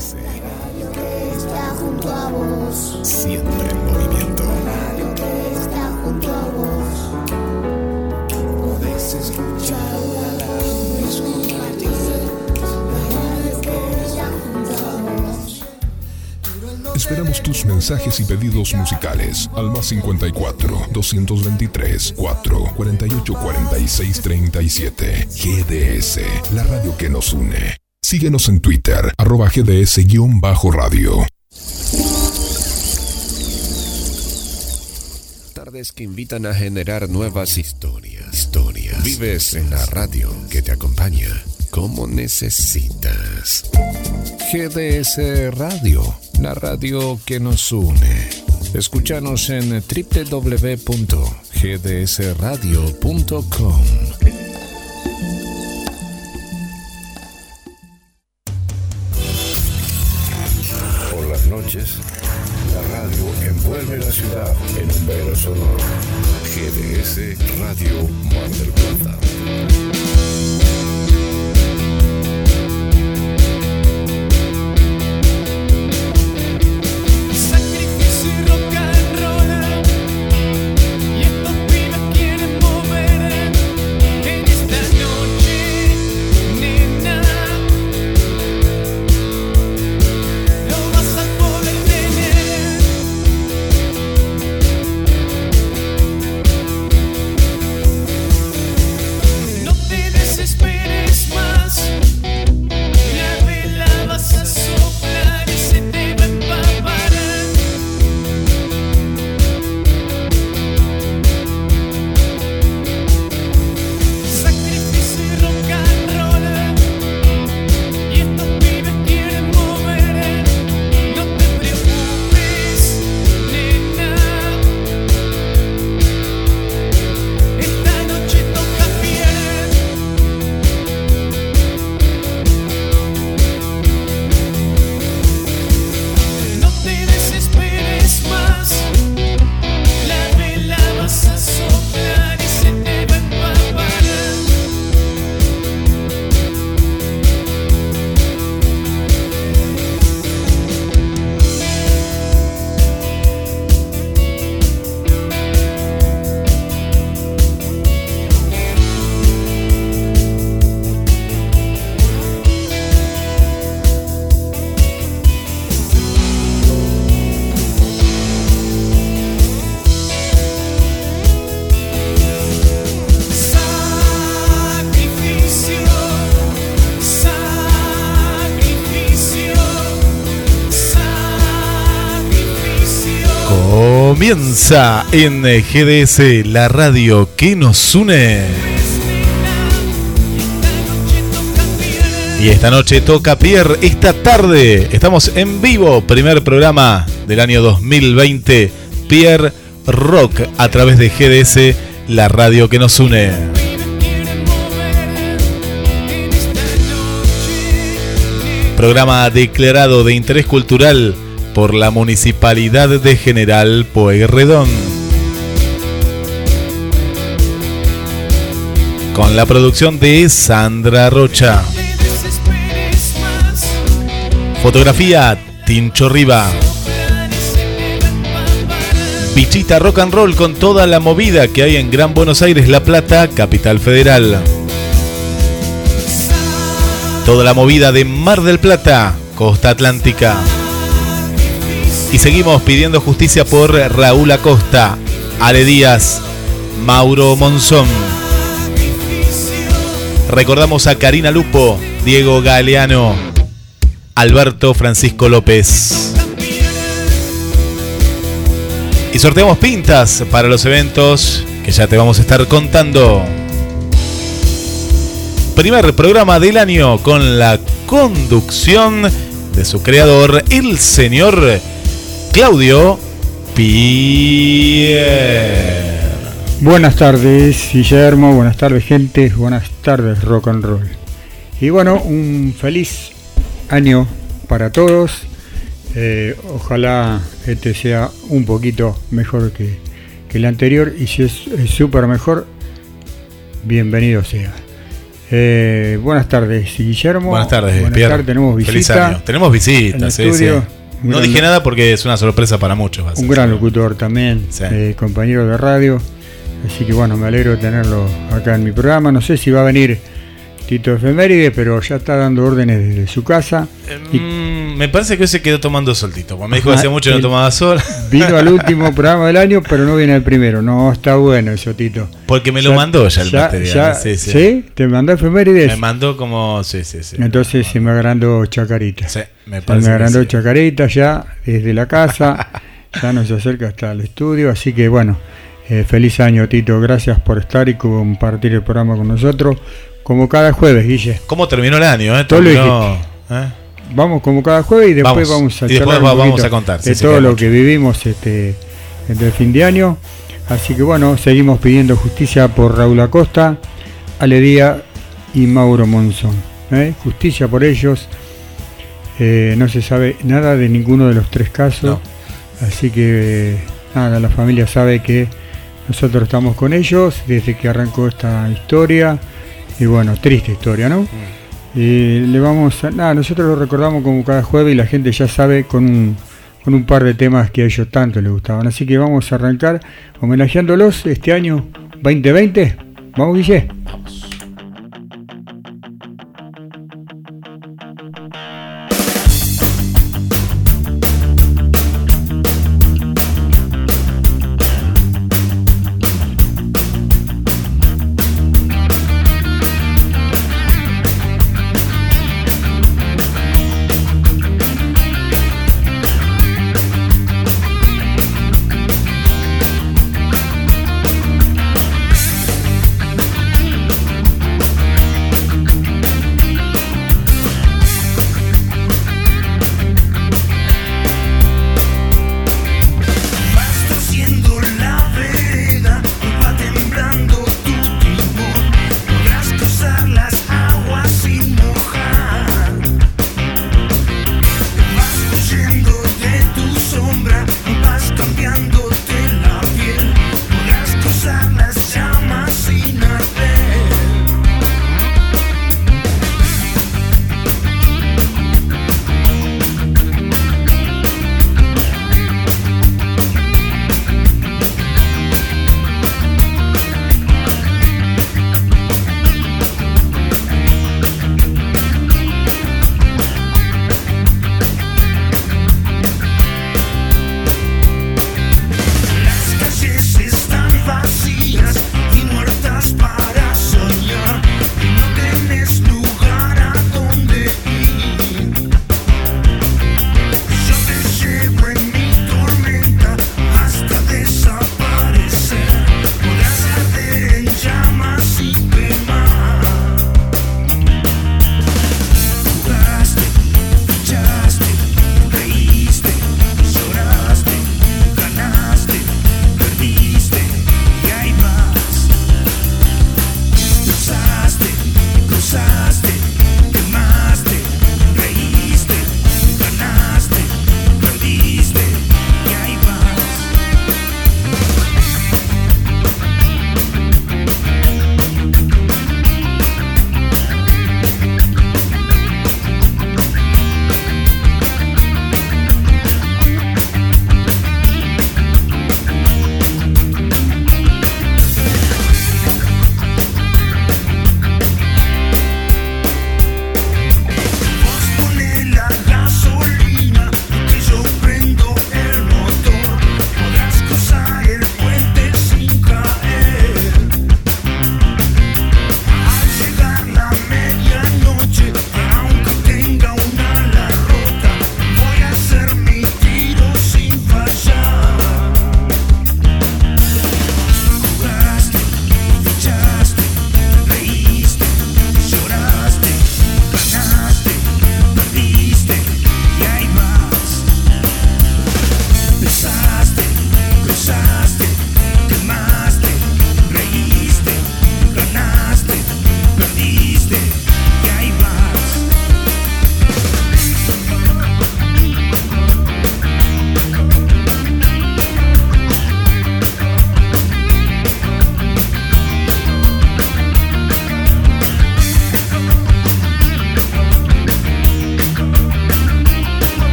GDS. La radio que está junto a vos. Siempre en movimiento. La radio que está junto a vos. Podés escuchar la radio, Esperamos tus mensajes y pedidos musicales al más 54 223 4 48 46 37. GDS, la radio que nos une. Síguenos en Twitter, arroba GDS-radio. Tardes que invitan a generar nuevas historias. Historias. Vives en la radio que te acompaña como necesitas. GDS Radio, la radio que nos une. Escúchanos en www.gdsradio.com. En GDS, la radio que nos une. Y esta noche toca Pierre, esta tarde estamos en vivo, primer programa del año 2020, Pierre Rock a través de GDS, la radio que nos une. Programa declarado de interés cultural por la Municipalidad de General Pueyrredón. Con la producción de Sandra Rocha. Fotografía Tincho Riva. Bichita Rock and Roll con toda la movida que hay en Gran Buenos Aires, La Plata, capital federal. Toda la movida de Mar del Plata, costa atlántica. Y seguimos pidiendo justicia por Raúl Acosta, Ale Díaz, Mauro Monzón. Recordamos a Karina Lupo, Diego Galeano, Alberto Francisco López. Y sorteamos pintas para los eventos que ya te vamos a estar contando. Primer programa del año con la conducción de su creador, el señor Claudio Pierre. Buenas tardes, Guillermo. Buenas tardes, gente. Buenas tardes, rock and roll. Y bueno, un feliz año para todos. Eh, ojalá este sea un poquito mejor que, que el anterior. Y si es súper mejor, bienvenido sea. Eh, buenas tardes, Guillermo. Buenas tardes, Buenas Pierre. tardes, tenemos Feliz visita. año. Tenemos visitas, estudio. sí. No gran- dije nada porque es una sorpresa para muchos. Un gran locutor también, Sí. eh, compañero de radio. Así que bueno, me alegro de tenerlo acá en mi programa. No sé si va a venir Tito Efeméride, pero ya está dando órdenes desde su casa. Y Mm, me parece que hoy se quedó tomando soltito. Porque me dijo que hacía mucho que no tomaba sol. vino al último programa del año, pero no viene al primero. No, está bueno eso, Tito. Porque me lo mandó ya el ya- material. ya- sí, sí. ¿Sí? ¿Te mandó efemérides? Me mandó como. Sí, sí, sí. Entonces se me agrandó Chacarita. Sí, me Se parece me que agrandó sí. Chacarita ya desde la casa. ya nos acerca hasta el estudio. Así que bueno, eh, feliz año, Tito. Gracias por estar y compartir el programa con nosotros. Como cada jueves, Guille. ¿Cómo terminó el año? Eh? Todo lo Terminó, ¿eh? Vamos como cada jueves y después Vamos. vamos, a Y después va- vamos a contar, de sí, todo lo mucho. que vivimos este, entre el fin de año. Así que bueno, seguimos pidiendo justicia por Raúl Acosta, Ale Díaz y Mauro Monzón. ¿eh? Justicia por ellos. Eh, no se sabe nada de ninguno de los tres casos. Así que nada, la familia sabe que nosotros estamos con ellos desde que arrancó esta historia. Y bueno, triste historia, ¿no? Y le vamos a. Nada, nosotros lo recordamos como cada jueves y la gente ya sabe con un, con un par de temas que a ellos tanto les gustaban. Así que vamos a arrancar homenajeándolos este año 2020. Vamos, Guille. Thank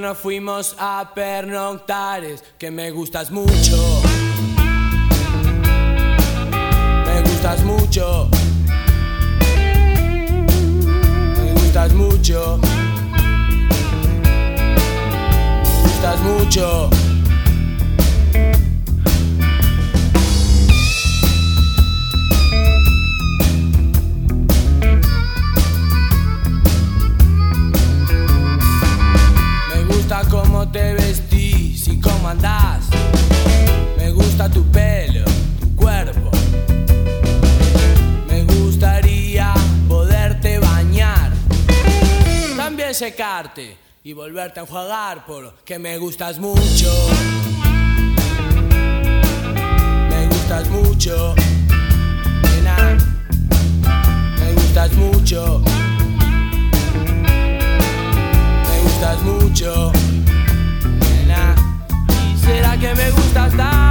nos fuimos a pernoctares, que me gustas mucho. Me gustas mucho. Me gustas mucho. Me gustas mucho. y volverte a enjuagar porque me gustas mucho. Me gustas mucho, nena. Me gustas mucho. Me gustas mucho, nena. ¿Y será que me gustas tanto?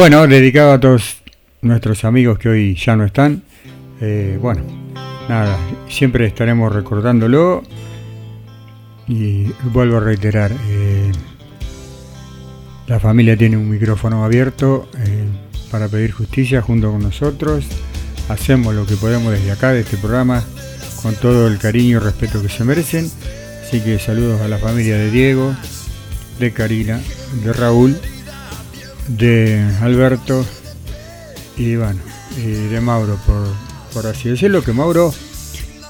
Bueno, dedicado a todos nuestros amigos que hoy ya no están. Eh, bueno, nada, siempre estaremos recordándolo. Y vuelvo a reiterar, eh, la familia tiene un micrófono abierto eh, para pedir justicia junto con nosotros. Hacemos lo que podemos desde acá, de este programa, con todo el cariño y respeto que se merecen. Así que saludos a la familia de Diego, de Karina, de Raúl, de Alberto y bueno, y de Mauro, por, por así decirlo, que Mauro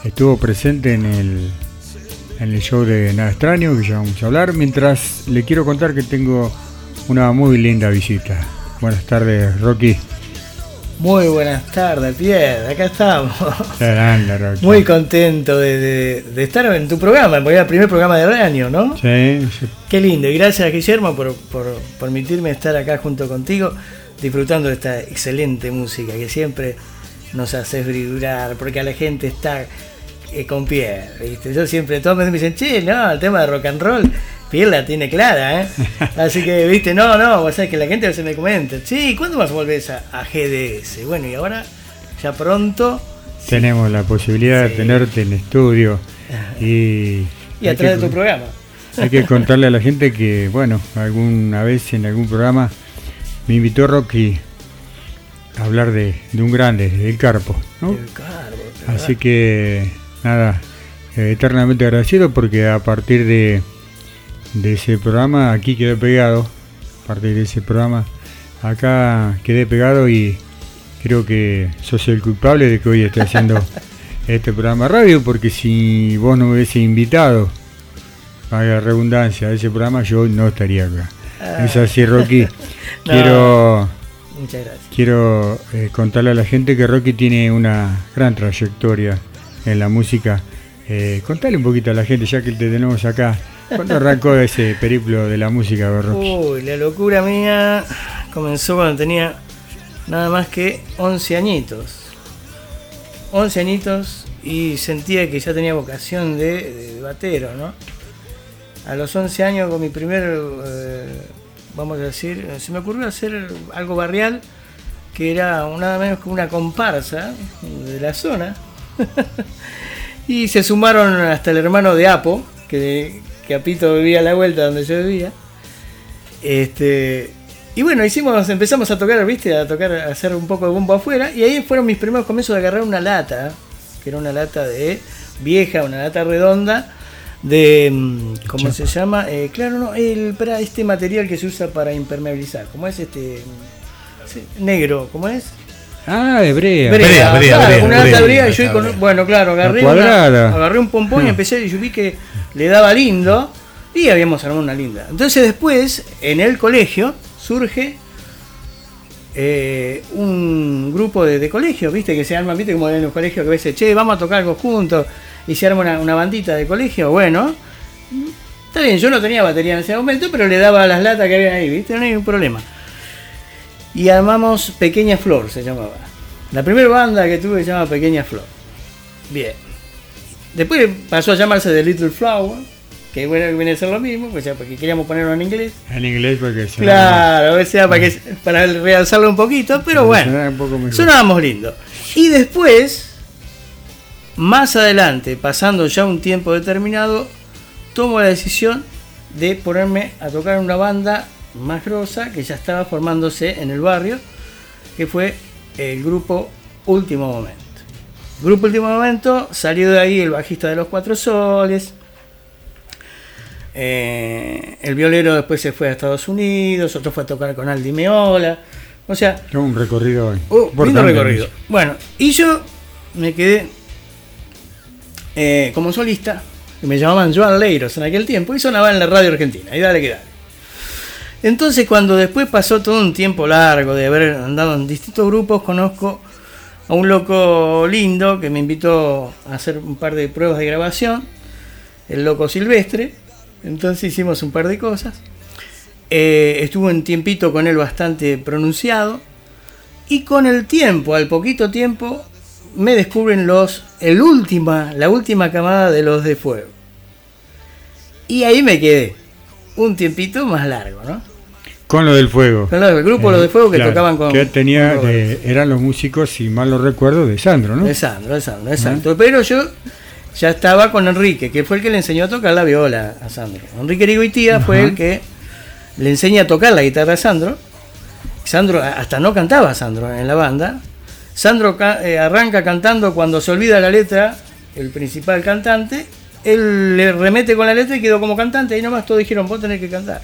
estuvo presente en el, en el show de Nada Extraño, que ya vamos a hablar, mientras le quiero contar que tengo una muy linda visita. Buenas tardes, Rocky. Muy buenas tardes, Pierre. Acá estamos. Grande. Muy contento de, de- de estar en tu programa, porque era el primer programa del año, ¿no? Sí, sí. Qué lindo. Y gracias, Guillermo, por, por permitirme estar acá junto contigo, disfrutando de esta excelente música que siempre nos haces vibrar, porque a la gente está eh, con Pierre. ¿viste? Yo siempre, todos me dicen, che, no, el tema de rock and roll, Pierre la tiene clara, ¿eh? Así que, viste, no, no, o sea, que la gente a veces me comenta, sí, ¿cuándo más volvés a, a GDS? Bueno, y ahora, ya pronto, Tenemos la posibilidad de tenerte en estudio y, y a través de tu programa. Hay que contarle a la gente que, bueno, alguna vez en algún programa me invitó Rocky a hablar de, de un grande, del Carpo, ¿no? El carbo, Así que, nada, eh, eternamente agradecido porque a partir de, de ese programa aquí quedé pegado, a partir de ese programa acá quedé pegado y creo que sos el culpable de que hoy esté haciendo este programa radio porque si vos no me hubiese invitado a la redundancia a ese programa yo no estaría acá. Es así, Rocky. No. Quiero Muchas gracias. Quiero eh, contarle a la gente que Rocky tiene una gran trayectoria en la música. Eh, contale un poquito a la gente, ya que te tenemos acá. ¿Cuándo arrancó ese periplo de la música de Rocky? Uy, la locura mía comenzó cuando tenía nada más que 11 añitos. 11 añitos y sentía que ya tenía vocación de, de batero, ¿no? A los 11 años con mi primer, eh, vamos a decir, se me ocurrió hacer algo barrial que era nada menos que una comparsa de la zona. y se sumaron hasta el hermano de Apo, que, que Apito vivía a la vuelta donde yo vivía. Este, y bueno, hicimos, empezamos a tocar, viste, a tocar, a hacer un poco de bombo afuera, y ahí fueron mis primeros comienzos de agarrar una lata, que era una lata de vieja, una lata redonda, de mm, ¿cómo se llama? Eh, claro, no, el para este material que se usa para impermeabilizar, ¿cómo es este? Sí, negro, ¿cómo es? Ah, hebrea. Brea, brea, claro, una lata brea, y yo con- bueno, claro, agarré, una- agarré un pompón y Ah. empecé y yo vi que le daba lindo y habíamos armado una linda. Entonces después, en el colegio, surge eh, un grupo de, de colegio, viste, que se arman, viste, como en los colegios que a veces, che, vamos a tocar algo juntos y se arma una, una bandita de colegio, bueno. Está bien, yo no tenía batería en ese momento, pero le daba las latas que había ahí, ¿viste? No hay ningún problema. Y armamos Pequeña Flor, se llamaba. La primera banda que tuve se llama Pequeña Flor. Bien. Después pasó a llamarse The Little Flower, que bueno, que viene a ser lo mismo, pues ya porque queríamos ponerlo en inglés. En inglés porque se Claro, o sea, para, que, para realzarlo un poquito, pero bueno, sonábamos lindo. Y después, más adelante, pasando ya un tiempo determinado, tomo la decisión de ponerme a tocar en una banda más grosa que ya estaba formándose en el barrio, que fue el grupo Último Momento. Grupo Último Momento, salió de ahí el bajista de los Cuatro Soles. eh, el violero después se fue a Estados Unidos, otro fue a tocar con Aldi Meola. O sea, un recorrido Uh, lindo recorrido. Bueno, y yo me quedé eh, como solista, que me llamaban Joan Leiros en aquel tiempo, y sonaba en la radio argentina, y dale que dale. Entonces, cuando después pasó todo un tiempo largo de haber andado en distintos grupos, conozco a un loco lindo que me invitó a hacer un par de pruebas de grabación, el loco silvestre. Entonces hicimos un par de cosas. Eh, estuve un tiempito con él bastante pronunciado. Y con el tiempo, al poquito tiempo, me descubren los, el última, la última camada de los de fuego. Y ahí me quedé. Un tiempito más largo, ¿no? Con lo del fuego. Con lo del grupo Lo de Fuego que tocaban con- Que tenía, con eh, eran los músicos, si mal no recuerdo, de Sandro, ¿no? De Sandro, de Sandro, exacto. Pero yo ya estaba con Enrique, que fue el que le enseñó a tocar la viola a Sandro. Enrique Rigoitía fue el que le enseña a tocar la guitarra a Sandro. Sandro hasta no cantaba Sandro en la banda. Sandro ca- eh, arranca cantando cuando se olvida la letra, el principal cantante. Él le remete con la letra y quedó como cantante. Y nomás todos dijeron, vos tenés que cantar.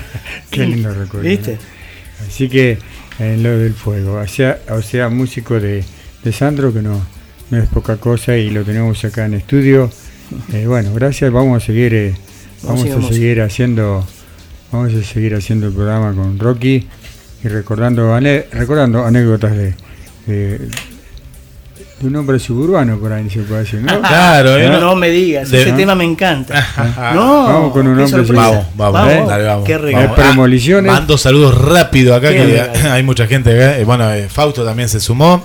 Qué lindo recuerdo. ¿Viste? ¿no? Así que en lo del fuego, o sea, o sea músico de, de Sandro que no, no es poca cosa y lo tenemos acá en estudio. Eh, bueno, gracias, vamos a seguir, eh, vamos a seguir haciendo, vamos a seguir haciendo el programa con Rocky y recordando, recordando anécdotas de, de, de un hombre suburbano por ahí se puede decir, ¿no? Claro, ¿eh? No, no me digas, De- ese tema me encanta. No, Vamos con un hombre. Vamos, vamos, ¿Eh? dale, vamos. Qué regalo. Vamos. Ah, mando saludos rápido acá, Qué que regalo. hay mucha gente acá. Eh, Bueno, eh, Fausto también se sumó.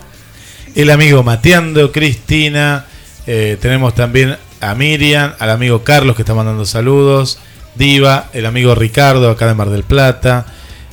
El amigo Mateando, Cristina. eh, tenemos también a Miriam, al amigo Carlos que está mandando saludos. Diva, el amigo Ricardo acá de Mar del Plata.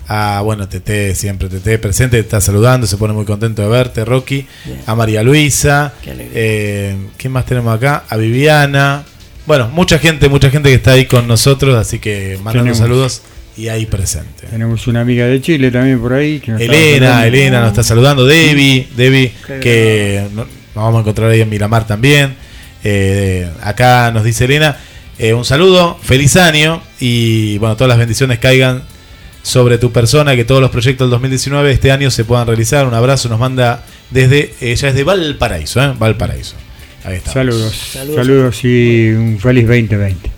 A, bueno, Tete, siempre Tete presente, está saludando, se pone muy contento de verte, Rocky. Bien. A María Luisa. Qué alegría. Eh, ¿Quién más tenemos acá? A Viviana. Bueno, mucha gente, mucha gente que está ahí con nosotros, así que mandando saludos y ahí presente. Tenemos una amiga de Chile también por ahí. Que nos estaba Elena. Elena nos está saludando, Debbie, Debbie, Qué que no- nos vamos a encontrar ahí en Miramar también. Eh, acá nos dice Elena, eh, un saludo, feliz año y bueno, todas las bendiciones caigan sobre tu persona, que todos los proyectos del 2019 este año se puedan realizar. Un abrazo, nos manda desde, ella es de Valparaíso, ¿eh? Valparaíso. Ahí está. Saludos, Saludos. saludos, y un feliz 2020.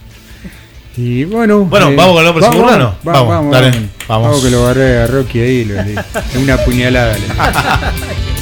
Y bueno, eh, Bueno, ¿vamos con el hombre vamos, suburbano? Vamos, Vamos, vamos, dale, vamos. vamos. Vamos que lo agarré a Rocky ahí, lo- le- una puñalada. le-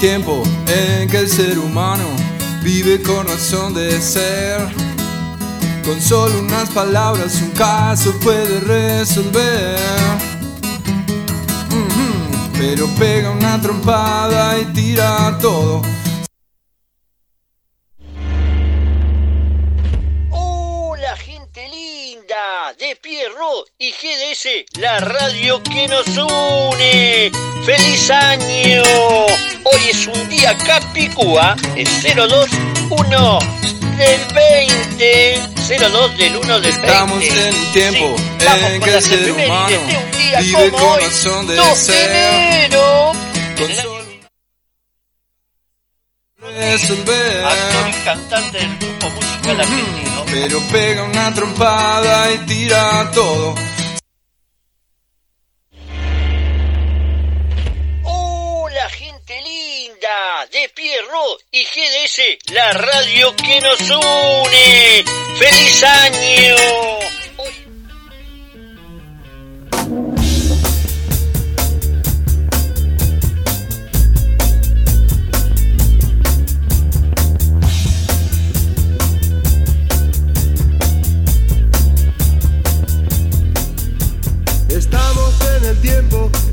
tiempo en que el ser humano vive con razón de ser. Con solo unas palabras un caso puede resolver. Pero pega una trompada y tira todo. Hola gente linda de Pierro y GDS, la radio que nos une. ¡Feliz año! Hoy es un día Capicúa, es 021 del 20, 02 del 1 del 20. Estamos en un tiempo vamos en que el ser humano de un día vive como hoy, razón de 2 de ser. enero. Con solo resolver. Actor y cantante del grupo musical argentino. Pero pega una trompada y tira todo. De Pierro y GDS, la radio que nos une. ¡Feliz año!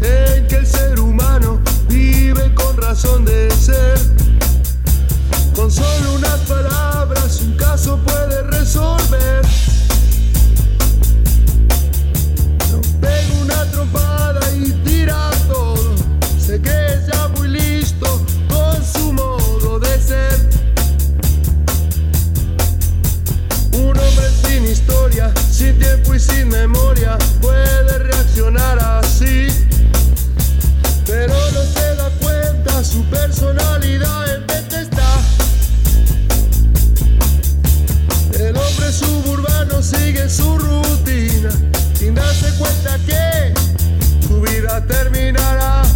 En que el ser humano vive con razón de ser. Con solo unas palabras un caso puede resolver. No pega una trompada sin tiempo y sin memoria puede reaccionar así. Pero no se da cuenta, su personalidad en venta está. El hombre suburbano sigue su rutina, sin darse cuenta que su vida terminará.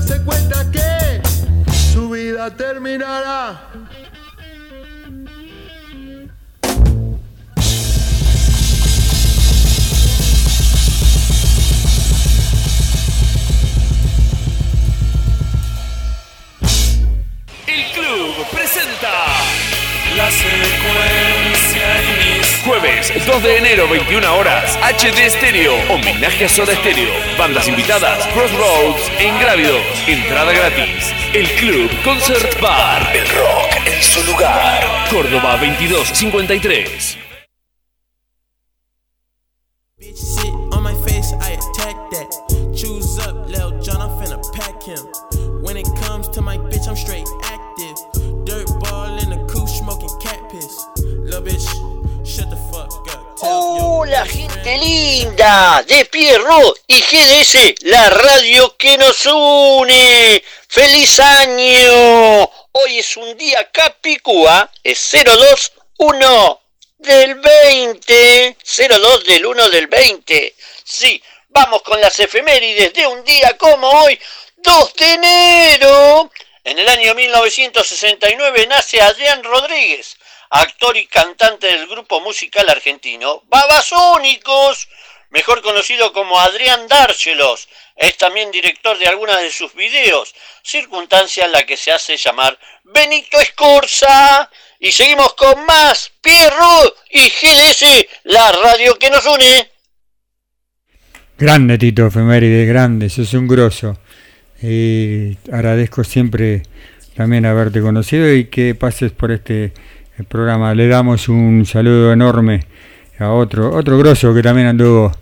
Darse cuenta que su vida terminará. El club presenta la inicia. Jueves 2 de enero, 21 horas, HD Stereo, homenaje a Soda Stereo. Bandas invitadas, Crossroads e Ingrávidos. Entrada gratis. El club Concert Bar. El rock en su lugar. Córdoba 2253. Linda de Pierro y GDS, la radio que nos une. ¡Feliz año! Hoy es un día Capicúa, es 021 del 20, 02 del 1 del 20. Sí, vamos con las efemérides de un día como hoy, 2 de enero. En el año 1969 nace Adrián Rodríguez, actor y cantante del grupo musical argentino Babasónicos. mejor conocido como Adrián Dárchelos. Es también director de algunas de sus videos, circunstancia en la que se hace llamar Benito Escorza. Y seguimos con más Pierro y GDS, la radio que nos une. Grande Tito Efeméride, grande, sos un grosso. Agradezco siempre también haberte conocido y que pases por este eh, programa. Le damos un saludo enorme a otro, otro grosso que también anduvo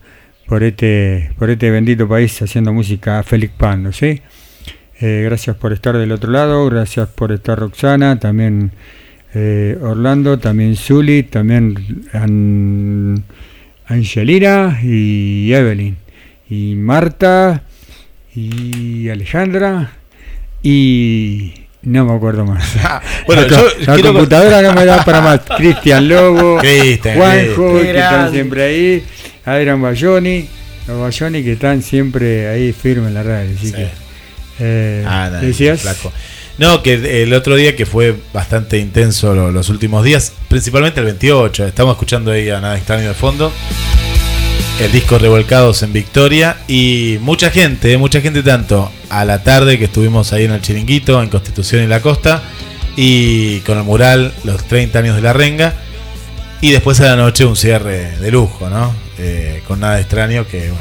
por este, por este bendito país haciendo música, Félix Pando, ¿sí? Eh, gracias por estar del otro lado, gracias por estar Roxana, también eh, Orlando, también Zuli, también An- Angelina y Evelyn, y Marta, y Alejandra, y no me acuerdo más. Bueno, la, yo co- la quiero- computadora no me da para más. Cristian Lobo, Cristian, Juanjo, que están siempre ahí, Adrián Bayoni, los Bayoni que están siempre ahí firmes en la radio. Así Sí. que, eh, Ah, nada, decías, flaco. No, que el otro día que fue bastante intenso lo- los últimos días, principalmente el 28, estamos escuchando ahí a Nada Extraño de fondo, el disco Revolcados en Victoria y mucha gente, mucha gente tanto a la tarde que estuvimos ahí en el Chiringuito, en Constitución y la Costa, y con el mural Los 30 años de la Renga, y después a la noche un cierre de lujo, ¿no? Eh, con Nada Extraño que, bueno,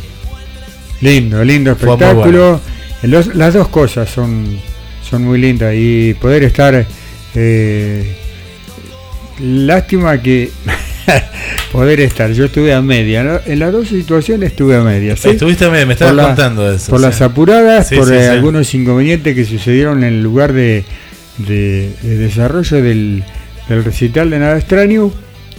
lindo, lindo espectáculo. Los- las dos cosas son, son muy lindas y poder estar. eh, lástima que poder estar. Yo estuve a media. En las dos situaciones estuve a media. ¿sí? Estuviste, me, me estabas la- contando eso. Por sí. las apuradas, Sí, por eh, algunos inconvenientes que sucedieron en el lugar de, de- de desarrollo del, del recital de Nada Extraño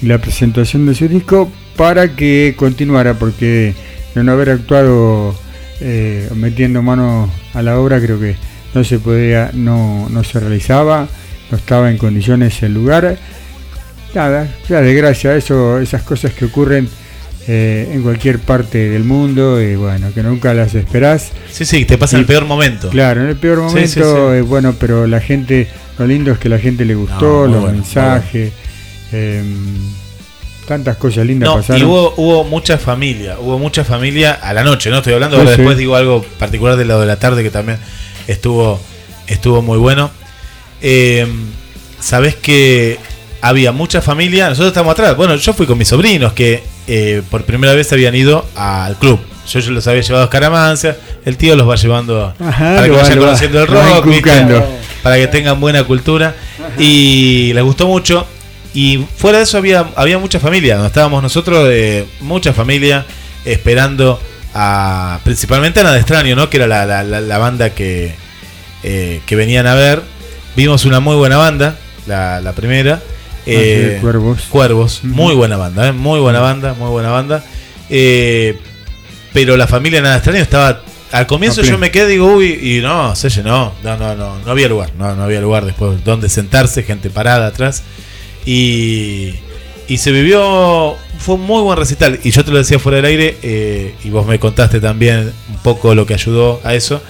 y la presentación de su disco para que continuara, porque de no haber actuado eh, metiendo mano a la obra, creo que no se podía, no, no se realizaba, no estaba en condiciones el lugar. Nada, ya desgracia, eso, esas cosas que ocurren eh, en cualquier parte del mundo y bueno, que nunca las esperás. Sí, sí, te pasa en el peor momento. Claro, en el peor momento, sí, sí. eh, bueno, pero la gente, lo lindo es que la gente le gustó, No, los bueno, mensajes, em, tantas cosas lindas No, pasaron. y hubo, hubo mucha familia, hubo mucha familia a la noche, ¿no? Estoy hablando, ahora después digo algo particular de lado de la tarde que también estuvo, estuvo muy bueno. Eh, Sabés que había mucha familia, nosotros estamos atrás. Bueno, yo fui con mis sobrinos que eh, por primera vez habían ido al club. Yo, yo los había llevado a Escaramancia, el tío los va llevando Ajá, para que va- vayan va- conociendo el rock, para que tengan buena cultura. Y les gustó mucho. Y fuera de eso había, había mucha familia, donde estábamos nosotros, eh, mucha familia, esperando a principalmente a Nada Extraño, ¿no? Que era la, la- la- la banda que, eh, que venían a ver. Vimos una muy buena banda, la, la primera. Eh, Cuervos. Cuervos, muy buena banda, ¿eh? muy buena banda, muy buena banda. Eh, pero la familia Nada Extraño estaba. Al comienzo yo me quedé, digo, uy, y no, se llenó. No, no, no, no había lugar, no, no había lugar después donde sentarse, gente parada atrás. Y, y se vivió, fue un muy buen recital. Y yo te lo decía fuera del aire, eh, y vos me contaste también un poco lo que ayudó a eso.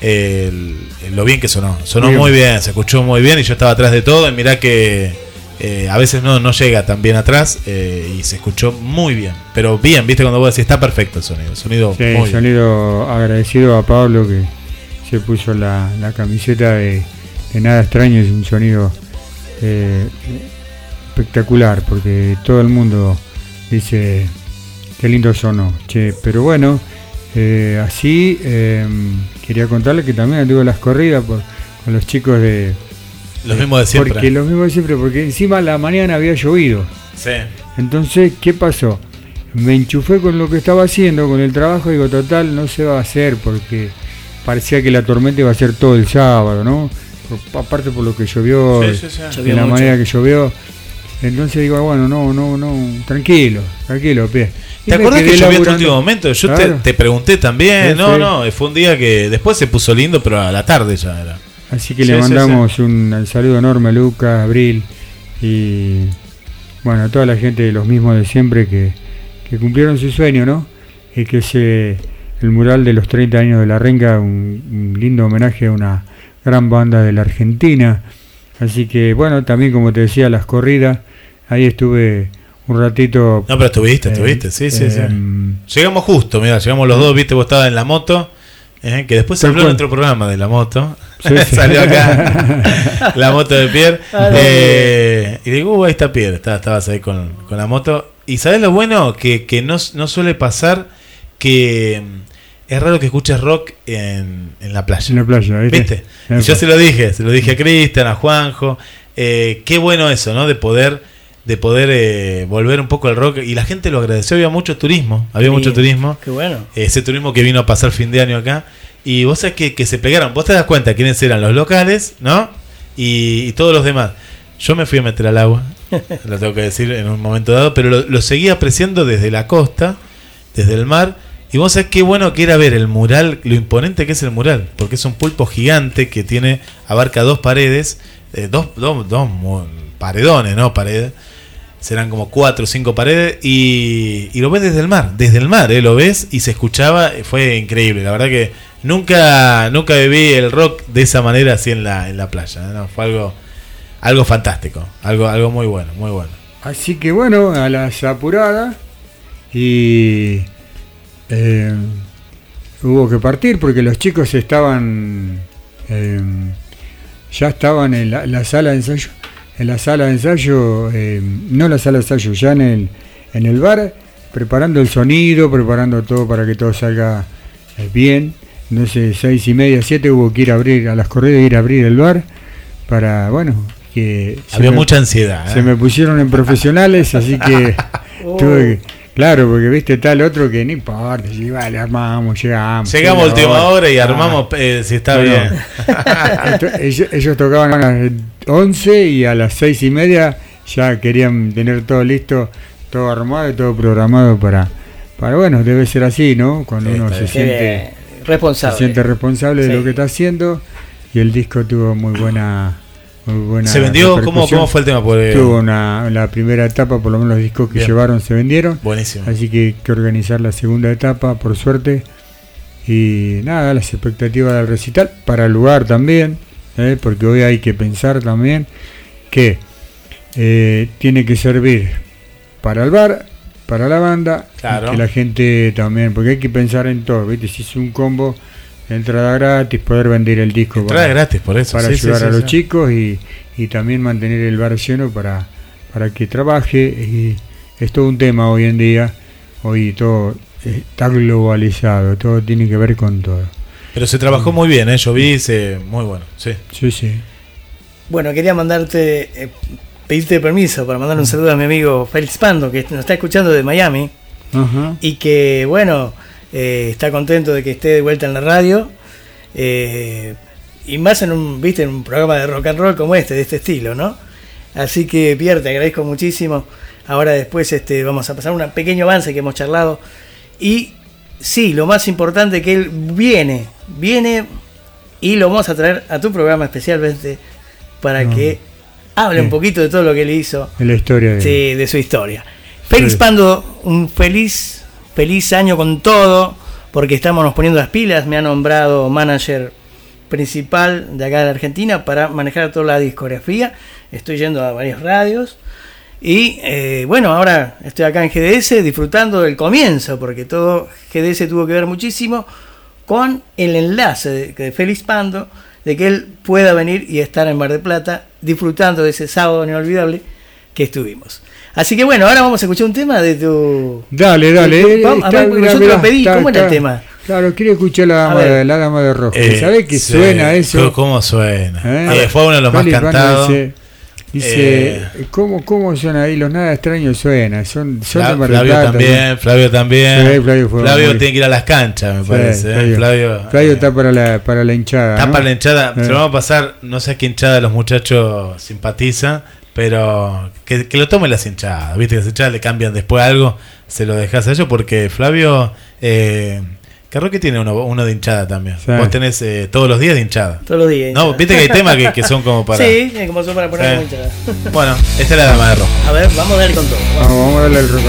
el- lo bien que sonó, sonó Bien. muy bien, se escuchó muy bien y yo estaba atrás de todo. Y mirá que eh, a veces no, no llega tan bien atrás eh, y se escuchó muy bien. Pero bien, viste cuando vos decís, está perfecto el sonido. el sonido Sí, muy bien. sonido agradecido a Pablo que se puso la, la camiseta de, de Nada Extraño, es un sonido eh, espectacular porque todo el mundo dice qué lindo sonó. Che, pero bueno, así quería contarle que también anduve las corridas por- con los chicos de... Los mismos de siempre. Porque los mismos de siempre, porque encima a la mañana había llovido. Sí. Entonces, ¿qué pasó? Me enchufé con lo que estaba haciendo, con el trabajo, y digo, total, no se va a hacer, porque parecía que la tormenta iba a ser todo el sábado, ¿no? Por- aparte por lo que llovió, Sí, sí, sí. de la mucho. manera que llovió. Entonces digo, bueno, no, no, no, tranquilo, tranquilo, pie. Y ¿Te me acuerdas que llovió este laburando. último momento? Yo te- Claro. te, pregunté también. Sí, no, sí. no, fue un día que después se puso lindo, pero a la tarde ya era. Así que Sí, le sí, mandamos un, saludo enorme a Lucas, Abril y bueno, a toda la gente de los mismos de siempre que, que cumplieron su sueño, ¿no? Y que se, el mural de los 30 años de la Renga, un, un lindo homenaje a una gran banda de la Argentina. Así que bueno, también como te decía, las corridas, ahí estuve un ratito. No, pero estuviste, eh, estuviste, sí, sí, sí. em, Llegamos justo, mira, llegamos los dos, viste, vos estabas en la moto, eh, que después se habló en otro programa de la moto. Sí, sí. Salió acá la moto de Pierre. Ah. Eh, y digo, uh, ahí está Pierre, estaba- estabas ahí con, con la moto. Y sabes lo bueno que, que no, no suele pasar que mm, es raro que escuches rock en, en la playa. En la playa, ¿viste? ¿Viste? Y yo se lo dije, se lo dije a Cristian, a Juanjo. Eh, qué bueno eso, ¿no? De poder, de poder eh, volver un poco al rock. Y la gente lo agradeció, había mucho turismo, había Sí, mucho turismo. Qué bueno. Ese turismo que vino a pasar fin de año acá. Y vos sabés que, que se pegaron. Vos te das cuenta quiénes eran los locales, ¿no? Y, y todos los demás. Yo me fui a meter al agua, lo tengo que decir en un momento dado, pero lo, lo seguí apreciando desde la costa, desde el mar. Y vos sabés qué bueno que era ver el mural, lo imponente que es el mural, porque es un pulpo gigante que tiene, abarca dos paredes, eh, dos, dos, dos paredones, ¿no? Paredes serán como cuatro o cinco paredes y, y lo ves desde el mar, desde el mar, ¿eh? lo ves y se escuchaba, fue increíble, la verdad que nunca nunca viví el rock de esa manera así en la, en la playa, ¿eh? No, fue algo algo fantástico, algo algo muy bueno, muy bueno. Así que bueno, a las apuradas y eh, hubo que partir porque los chicos estaban eh, ya estaban en la, la sala de ensayo, en la sala de ensayo, eh, no la sala de ensayo, ya en el en el bar preparando el sonido, preparando todo para que todo salga eh, bien. No sé, seis y media, siete hubo que ir a abrir a las corridas, ir a abrir el bar para, bueno, que Había me- mucha ansiedad. se ¿eh? me pusieron en profesionales, así que Oh. tuve que- claro, porque viste tal otro que no importa, si vale, armamos, llegamos. Llegamos última hora y Ah. armamos eh, si está bien. Ellos, ellos tocaban a las 11 y a las seis y media ya querían tener todo listo, todo armado y todo programado para, para bueno, debe ser así, ¿no? Cuando Sí, uno se siente. Responsable. se siente responsable de lo que está haciendo y el disco tuvo muy buena... Muy buena ¿Se vendió? ¿Cómo. ¿Cómo fue el tema? Porque- Tuvo una, la primera etapa, por lo menos los discos que Bien. llevaron se vendieron. Buenísimo. Así que que organizar la segunda etapa, por suerte. Y nada, las expectativas del recital para el lugar también, ¿eh? porque hoy hay que pensar también que eh, tiene que servir para el bar, para la banda, Claro. que la gente también, porque hay que pensar en todo, ¿viste? Si es un combo, entrada gratis, poder vender el disco Entrada gratis, por eso, para sí, ayudar sí, a los sí. chicos y, y también mantener el bar lleno para, para que trabaje. Y es todo un tema hoy en día. Hoy todo está globalizado, todo tiene que ver con todo. Pero se trabajó muy bien, ¿eh? yo vi, se, muy bueno, sí. Sí, sí. Bueno, quería mandarte, eh, pedirte permiso para mandar un saludo a mi amigo Félix Pando, que nos está escuchando de Miami y que, bueno, eh, está contento de que esté de vuelta en la radio. eh, y más en un, viste, en un programa de rock and roll como este, de este estilo, ¿no? Así que, Pierre, te agradezco muchísimo. Ahora después este, vamos a pasar un pequeño avance que hemos charlado. Y sí, lo más importante que él viene, viene y lo vamos a traer a tu programa especialmente para No. que hable un poquito de todo lo que él hizo, Es la historia de sí, de su historia. Félix. Pando, un feliz, feliz año con todo, porque estamos nos poniendo las pilas, me ha nombrado manager principal de acá de la Argentina para manejar toda la discografía. Estoy yendo a varias radios. Y eh, bueno, ahora estoy acá en GDS disfrutando del comienzo, porque todo GDS tuvo que ver muchísimo con el enlace de, de Félix Pando, de que él pueda venir y estar en Mar de Plata disfrutando de ese sábado inolvidable que estuvimos. Así que bueno, ahora vamos a escuchar un tema de tu... Dale, dale. tu- eh, a está- ver, porque mirá, yo te mirá, lo pedí, está- ¿cómo era el tema? Claro, quiero escuchar la dama, de, la dama de rojo. Eh, ¿Sabés que sí, suena eso? ¿Cómo suena? ¿Eh? Eh, fue uno de los más cantados. Dice, dice, Eh, ¿cómo, ¿cómo suena ahí? Los nada extraños suenan. Son, son Fla- de Flavio también. Flavio también. Sí, Flavio tiene que ir a las canchas, me Sí, parece. ¿eh? Flavio. Flavio, Flavio eh, está para la, para la hinchada. está ¿no? para la hinchada. Eh. Se lo vamos a pasar, no sé a qué hinchada los muchachos simpatizan, pero que, que lo tomen las hinchadas. Viste que las hinchadas le cambian después algo, se lo dejas a ellos porque Flavio. Eh, Carroque tiene uno, uno de hinchada también. Sí. Vos tenés eh, todos los días de hinchada. Todos los días. No, viste que hay temas que, que son como para. Sí, como son para poner Sí. como hinchada. Bueno, esta es la dama de rojo. A ver, vamos a darle con todo. vamos. Vamos, a darle el rock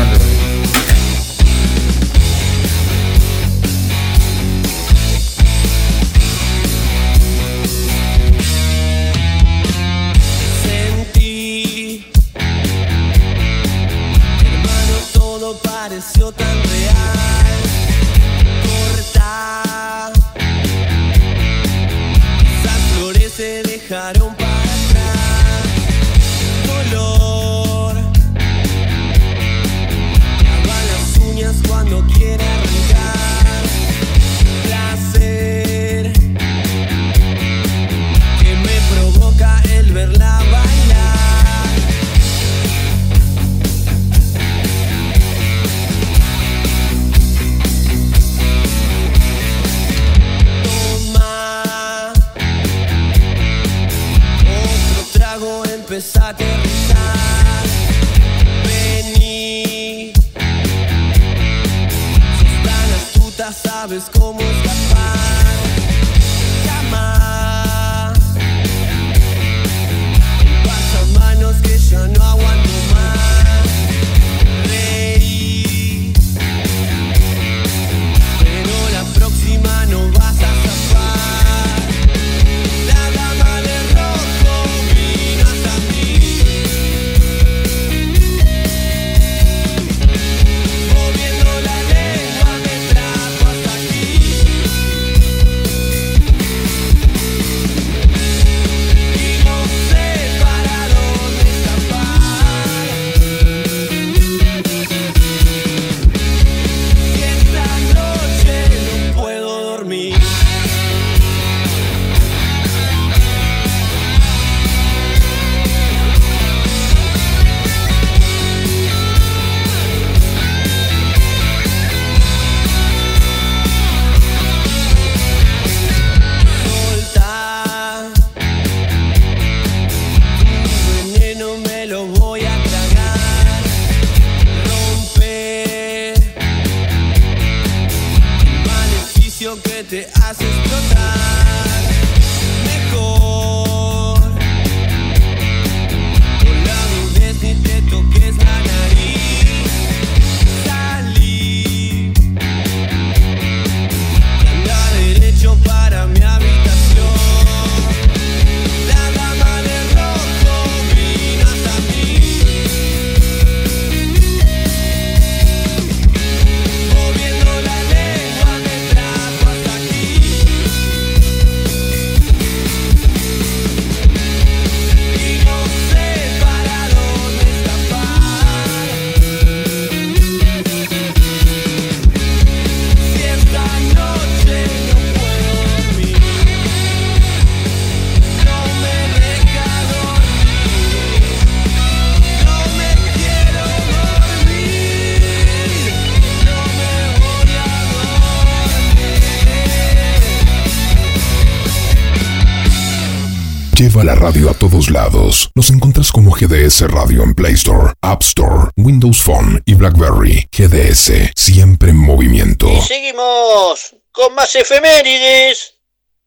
la radio a todos lados. Nos encuentras como GDS Radio en Play Store, App Store, Windows Phone y BlackBerry. GDS, siempre en movimiento. Y seguimos con más efemérides.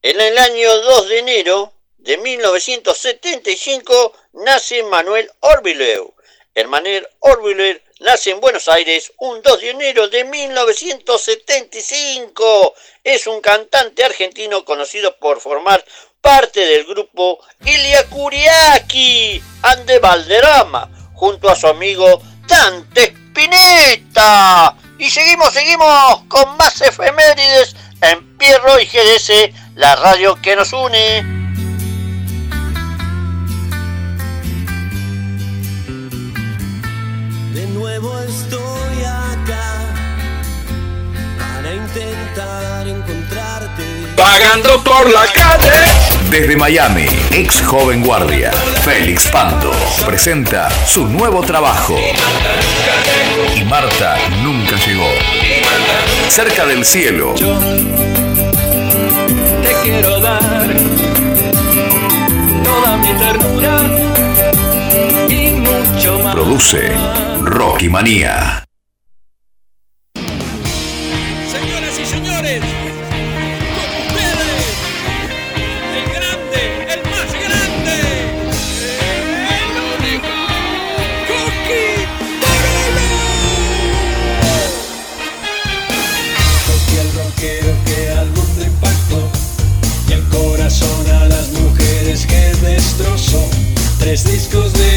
En el año 2 de enero de 1975 nace Manuel Orbileu. Hermanel Orbileu nace en Buenos Aires un 2 de enero de 1975. Es un cantante argentino conocido por formar parte del grupo Ilia Kuriaki Ande Valderrama junto a su amigo Dante Spinetta. Y seguimos, seguimos con más efemérides en Pierro y GDS, la radio que nos une. Pagando por la calle. Desde Miami, ex joven guardia, Félix Pando presenta su nuevo trabajo. Y Marta nunca llegó. Cerca del cielo, Te quiero dar toda mi ternura y mucho más. produce Rocky Manía. Tres discos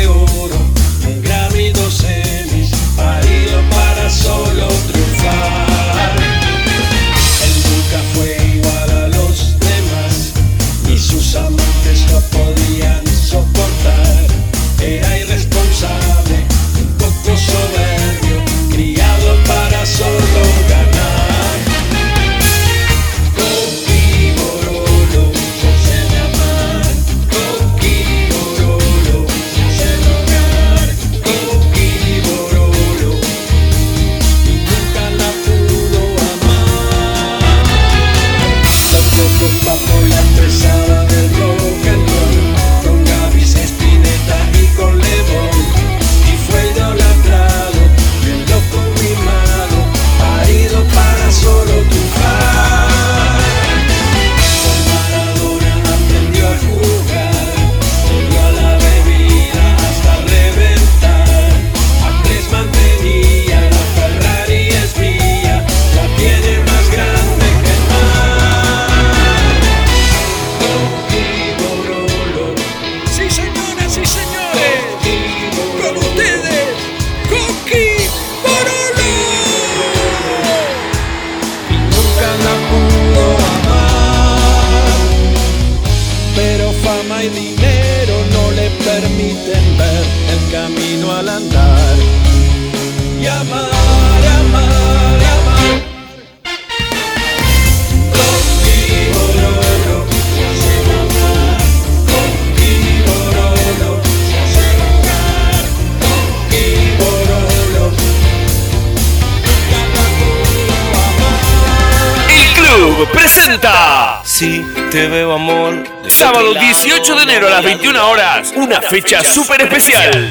Sí, te veo amor. Sábado otro lado, 18 de enero a las 21 horas, una fecha súper especial.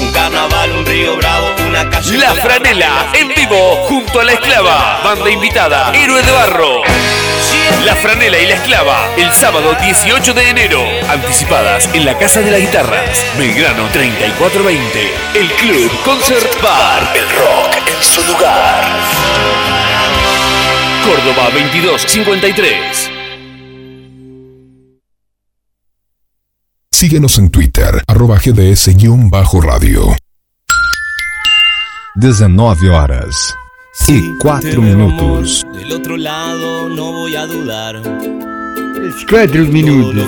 Un carnaval, un río bravo, una calle. La Franela en vivo junto a La Esclava, banda invitada, Héroe de Barro. La Franela y La Esclava, el sábado 18 de enero. Anticipadas en la Casa de las Guitarras, Belgrano 3420. El Club Concert Bar. El rock en su lugar. Córdoba 2253. Síguenos en Twitter, arroba GDS-radio. 19 horas y 4 minutos. Del otro lado no voy a dudar. Cuatro minutos.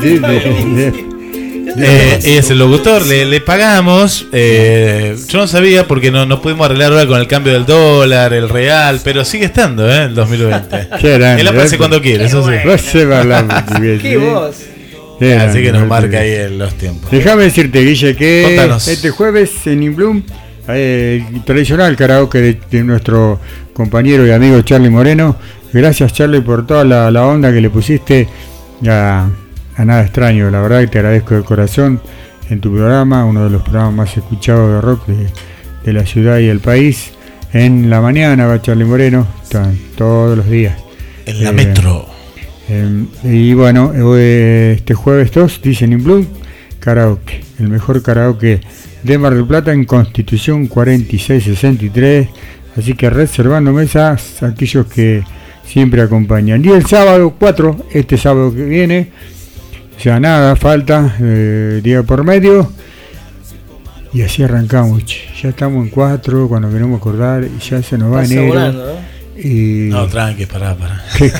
Eh, Eh, es el locutor, le, le pagamos. eh, yo no sabía porque no, no pudimos arreglar ahora con el cambio del dólar, el real, pero sigue estando, ¿eh? El 2020. Qué grande, Él aparece cuando quiere, eso sí. Vos se va a hablar portugués, ¿Qué ¿eh? voz? Así que nos marca ahí en los tiempos. Déjame decirte, Guille, que Contanos. este jueves en Inbloom, eh, tradicional karaoke de, de nuestro compañero y amigo Charlie Moreno. Gracias, Charlie, por toda la, la onda que le pusiste a, a Nada Extraño. La verdad que te agradezco de corazón en tu programa, uno de los programas más escuchados de rock de, de la ciudad y el país. En la mañana va Charlie Moreno, están todos los días. En la Eh, metro. eh, y bueno, este jueves 2 dicen in Bloom karaoke, el mejor karaoke de Mar del Plata en Constitución 4663. Así que reservando mesas a aquellos que siempre acompañan. Y el sábado 4, este sábado que viene, ya nada, falta eh, día por medio. Y así arrancamos. che. Ya estamos en 4 cuando queremos acordar y ya se nos va Pasa enero. volando, Y No, tranqui, pará, pará. pero,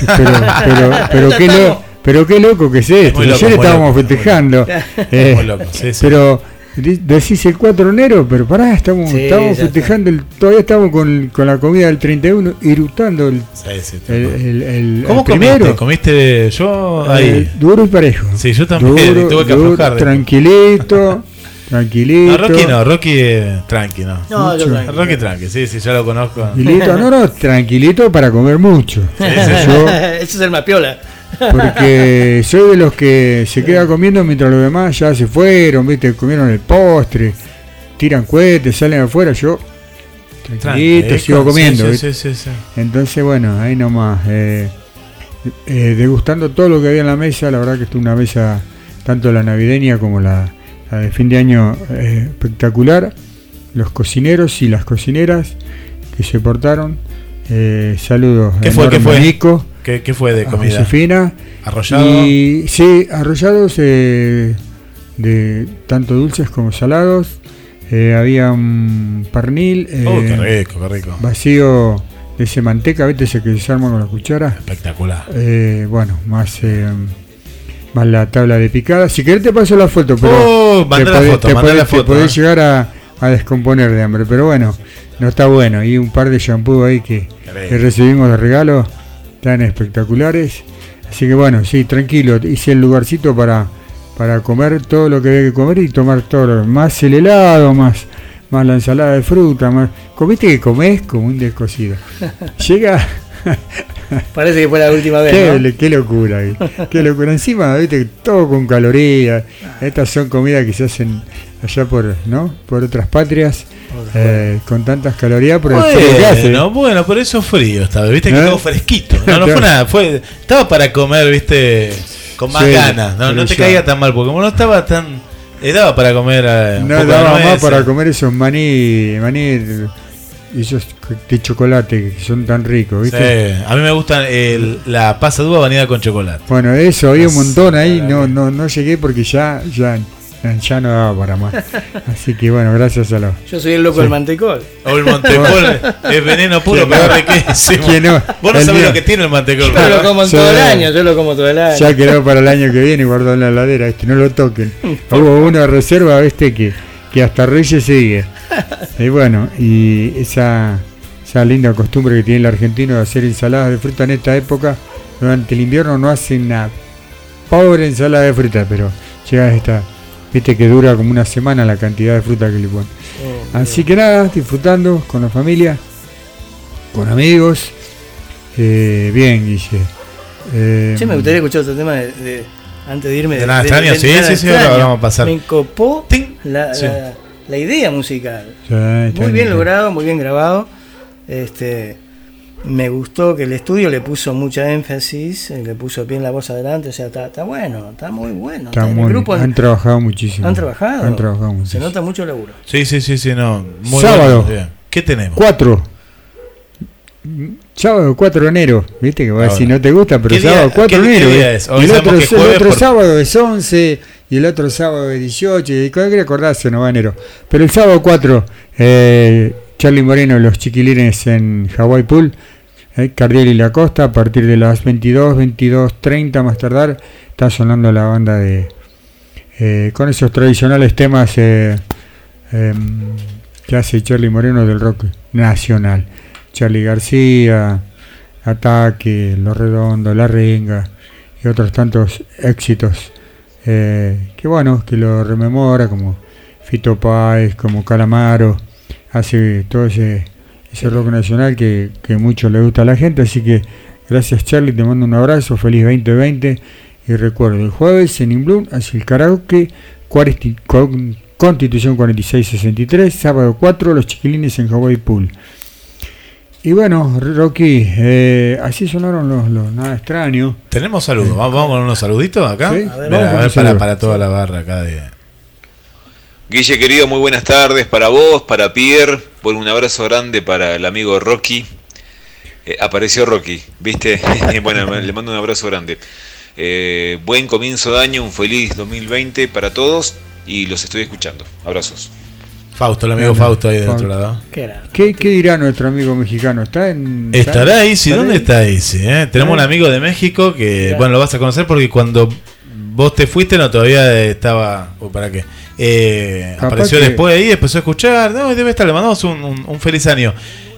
pero, pero, qué lo- pero qué loco que es esto. Ayer estábamos loco, festejando. eh, Muy loco, sí, sí. Pero decís el 4 de enero, pero pará, estamos, Sí, estamos festejando, el, todavía estamos con, con la comida del 31, irutando el, Sí, sí, el, el- el- ¿Cómo el primero. comiste? ¿Comiste yo Eh, ahí? duro y parejo. Sí, yo también, Duro, tuve que duro, aflojar. tranquilito, tranquilito. No, Rocky no, Rocky eh, tranqui, no. No, yo tranqui. Rocky tranqui, sí, sí, ya lo conozco. Tranquilito, no, no, tranquilito para comer mucho. Yo- Ese es el mapiola. Porque soy de los que se queda comiendo mientras los demás ya se fueron, viste, comieron el postre, tiran cohetes, salen afuera, yo tranquilito Tranqui, sigo comiendo. sí, ¿viste? sí, sí, sí. Entonces, bueno, ahí nomás, eh, eh, degustando todo lo que había en la mesa, la verdad que estuvo una mesa, tanto la navideña como la, la de fin de año, eh, espectacular. Los cocineros y las cocineras que se portaron, eh, saludos. ¿Qué fue? ¿Qué fue? Nico, ¿Qué, qué fue de a comida? Josefina. ¿Arrollado? Y, sí, arrollados eh, de tanto dulces como salados. Eh, había un pernil. eh, Oh, qué rico, qué rico. Vacío de ese manteca, ¿viste? Ese que se arma con la cuchara. Espectacular. Eh, bueno, más, eh, más la tabla de picada. Si querés te paso la foto, pero Oh, te podés- foto, te mandá podés- la te foto, podés eh. llegar a, a descomponer de hambre. Pero bueno, no está bueno. Y un par de shampoo ahí que, que recibimos de regalo, tan espectaculares. Así que bueno, sí, tranquilo. Hice el lugarcito para, para comer todo lo que había que comer y tomar todo. lo- Más el helado, más, más la ensalada de fruta. Más, comiste que comés como un descosido. Llega. Parece que fue la última vez. Qué, ¿no? qué locura, ahí. qué locura. Encima, viste, todo con calorías. Estas son comidas que se hacen allá por, ¿no? Por otras patrias, eh, con tantas calorías, pero el frío que hace. Bueno, bueno, por eso frío esta vez, viste que ¿Eh? todo fresquito. No, no fue nada, fue, estaba para comer, viste, con más Sí, ganas, no, no te ya- caiga tan mal, porque como no estaba tan, le daba para comer eh, un No poco daba más para comer esos maní, maní esos de chocolate que son tan ricos, a mí me gustan el- la pasa dúa bañada con chocolate. Bueno, eso, había un montón ahí, no, no, no llegué porque ya, ya ya no daba para más. Así que bueno, gracias a los. Yo soy el loco Sí. del mantecol. O el mantecol es veneno puro, ¿Quién peor no? decimos. ¿Quién no? Vos no El sabés mío. lo que tiene el mantecol. Yo lo como todo el año, yo lo como todo el año. Ya quedó para el año que viene guardado en la heladera, este, no lo toquen. Hubo una reserva, este, que, que hasta Reyes sigue. Y bueno, y esa, esa linda costumbre que tiene el argentino de hacer ensaladas de fruta en esta época, durante el invierno no hacen una pobre ensalada de fruta, pero llega esta, viste que dura como una semana la cantidad de fruta que le ponen. Así que nada, disfrutando con la familia, con amigos. Eh, bien, Guille. Eh, Che, me gustaría escuchar otro tema de, de- antes de irme. De nada extraño, sí, nada sí, sí, ahora vamos a pasar. Me copó la, Sí. la- la idea musical. Sí, Muy bien logrado, muy bien grabado. Este, me gustó que el estudio le puso mucha énfasis, eh, le puso bien la voz adelante, o sea, está, está bueno, está muy bueno. Está el muy- grupo han trabajado muchísimo. han trabajado. Han trabajado Se muchísimo. nota mucho el laburo. Sí, sí, sí, sí, no. Muy Sábado. bueno, bien. ¿Qué tenemos? 4. Sábado 4 de enero, viste que Ahora. si no te gusta, pero ¿Qué día- sábado 4 de qué- qué enero. día eh. es? Hoy Y el otro, que el jueves otro por- sábado es 11 y el otro sábado es 18. Y hay que acordarse, no va enero. Pero el sábado 4, eh, Charlie Moreno y los chiquilines en Hawaii Pool, eh, Cardiel y La Costa, a partir de las 22, 22, 30 más tardar, está sonando la banda de. eh, con esos tradicionales temas eh, em, que hace Charlie Moreno del rock nacional. Charlie García, Ataque, Los Redondos, La Renga y otros tantos éxitos eh, que bueno, que lo rememora como Fito Páez, como Calamaro, hace todo ese, ese rock nacional que, que mucho le gusta a la gente, así que gracias Charlie, te mando un abrazo, feliz 2020 y recuerdo, el jueves en Inblum hace el karaoke, cuaresti- con- Constitución 4663, sábado 4, los chiquilines en Hawaii Pool. Y bueno, Rocky, eh, así sonaron los, los nada extraño. Tenemos saludos. Vamos, vamos con unos saluditos acá. Sí. A ver, a para, para toda la barra acá de. Guille querido, muy buenas tardes para vos, para Pierre, por un abrazo grande para el amigo Rocky. Eh, apareció Rocky, ¿viste? bueno, le mando un abrazo grande. Eh, buen comienzo de año, un feliz 2020 para todos y los estoy escuchando. Abrazos. Fausto, el amigo Fausto ahí del otro lado. ¿Qué, qué dirá nuestro amigo mexicano? ¿Está en. Estará ahí, sí. ¿Estará ¿Dónde ahí? está Isi? eh? Tenemos un amigo de México que, bueno, lo vas a conocer porque cuando vos te fuiste, no, todavía estaba. o ¿Para qué? Eh, apareció que- después ahí, empezó a escuchar. No, debe estar, le mandamos un, un- un feliz año.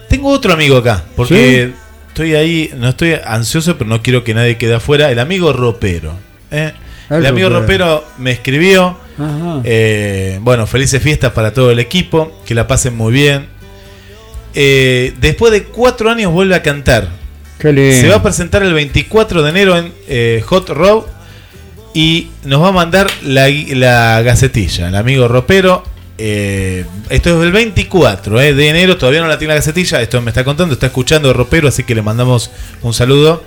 Tengo otro amigo acá, porque estoy ahí, no estoy ansioso, pero no quiero que nadie quede afuera. El amigo Ropero. ¿eh? El El amigo Ropero. Me escribió. Ajá. Eh, bueno, felices fiestas para todo el equipo, que la pasen muy bien. Eh, después de cuatro años vuelve a cantar. Qué lindo. Se va a presentar el 24 de enero en eh, Hot Row y nos va a mandar la, la gacetilla, el amigo ropero. eh, esto es el 24 eh, de enero, todavía no la tiene la gacetilla, esto me está contando, está escuchando ropero, así que le mandamos un saludo.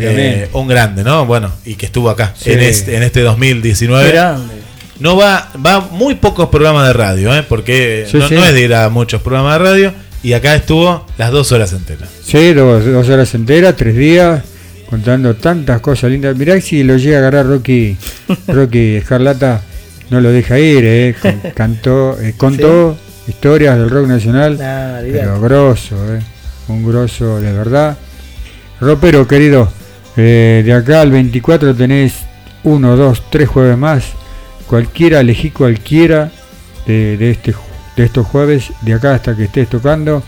Eh, un grande, ¿no? Bueno, y que estuvo acá Sí. en, este, en este 2019. Qué grande. No va, va muy pocos programas de radio, ¿eh? porque Sí, no, sí. no es de ir a muchos programas de radio. Y acá estuvo las dos horas enteras. Sí, dos, dos horas enteras, tres días, contando tantas cosas lindas. Mirá si lo llega a agarrar Rocky, Rocky Escarlata, no lo deja ir, eh. Cantó, eh, contó historias del rock nacional, pero grosso, eh. un grosso de verdad. Ropero, querido, eh, de acá al 24 tenés uno, dos, tres jueves más. Cualquiera, elegí cualquiera de, de este, de estos jueves, de acá hasta que estés tocando.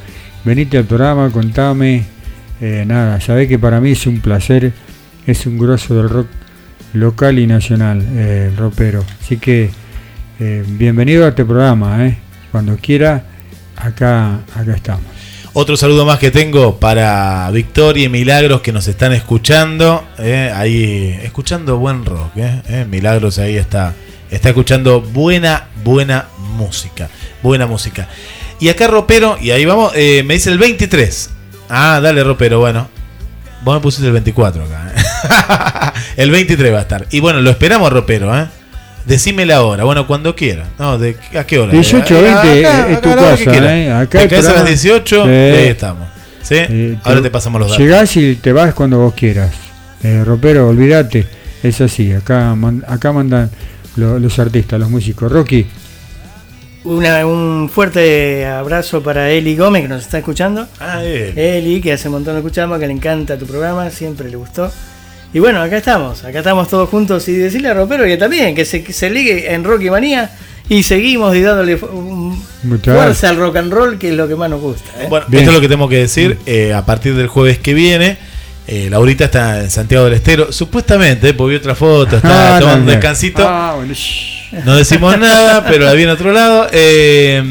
Venite al programa, contame. Eh, nada, sabés que para mí es un placer, es un grosso del rock local y nacional, eh, el ropero. Así que eh, bienvenido a este programa, eh. cuando quiera, acá, acá estamos. Otro saludo más que tengo para Victoria y Milagros que nos están escuchando. ahí, escuchando buen rock. Milagros ahí está, está escuchando buena, buena música. Buena música. Y acá Ropero, y ahí vamos, me dice el 23. Ah, dale Ropero, bueno. Vos me pusiste el 24 acá. eh. el 23 va a estar. Y bueno, lo esperamos Ropero, ¿eh? Decime la hora, bueno, cuando quiera. No, de, ¿A qué hora? 18 Eh, 20 acá, es tu acá, hora casa, eh. Acá Te el caes a las programa- 18 Sí. y ahí estamos. ¿Sí? Eh, Ahora te pasamos los datos. Llegás y te vas cuando vos quieras. Eh, ropero, olvídate. Es así. Acá, man- acá mandan lo- los artistas, los músicos. Rocky, Una- un fuerte abrazo para Eli Gómez que nos está escuchando. Ah, Eli. Eli, que hace un montón lo escuchamos, que le encanta tu programa, siempre le gustó. Y bueno, acá estamos, acá estamos todos juntos y decirle a Ropero que también, que se, que se ligue en Rocky Manía y seguimos y dándole Muchas fuerza al rock and roll, que es lo que más nos gusta. ¿eh? Bueno, esto es lo que tengo que decir. eh, a partir del jueves que viene, eh, Laurita está en Santiago del Estero. Supuestamente, porque vi otra foto, está Ah, tomando un descansito. Ah, bueno, No decimos nada, pero la vi en otro lado. eh,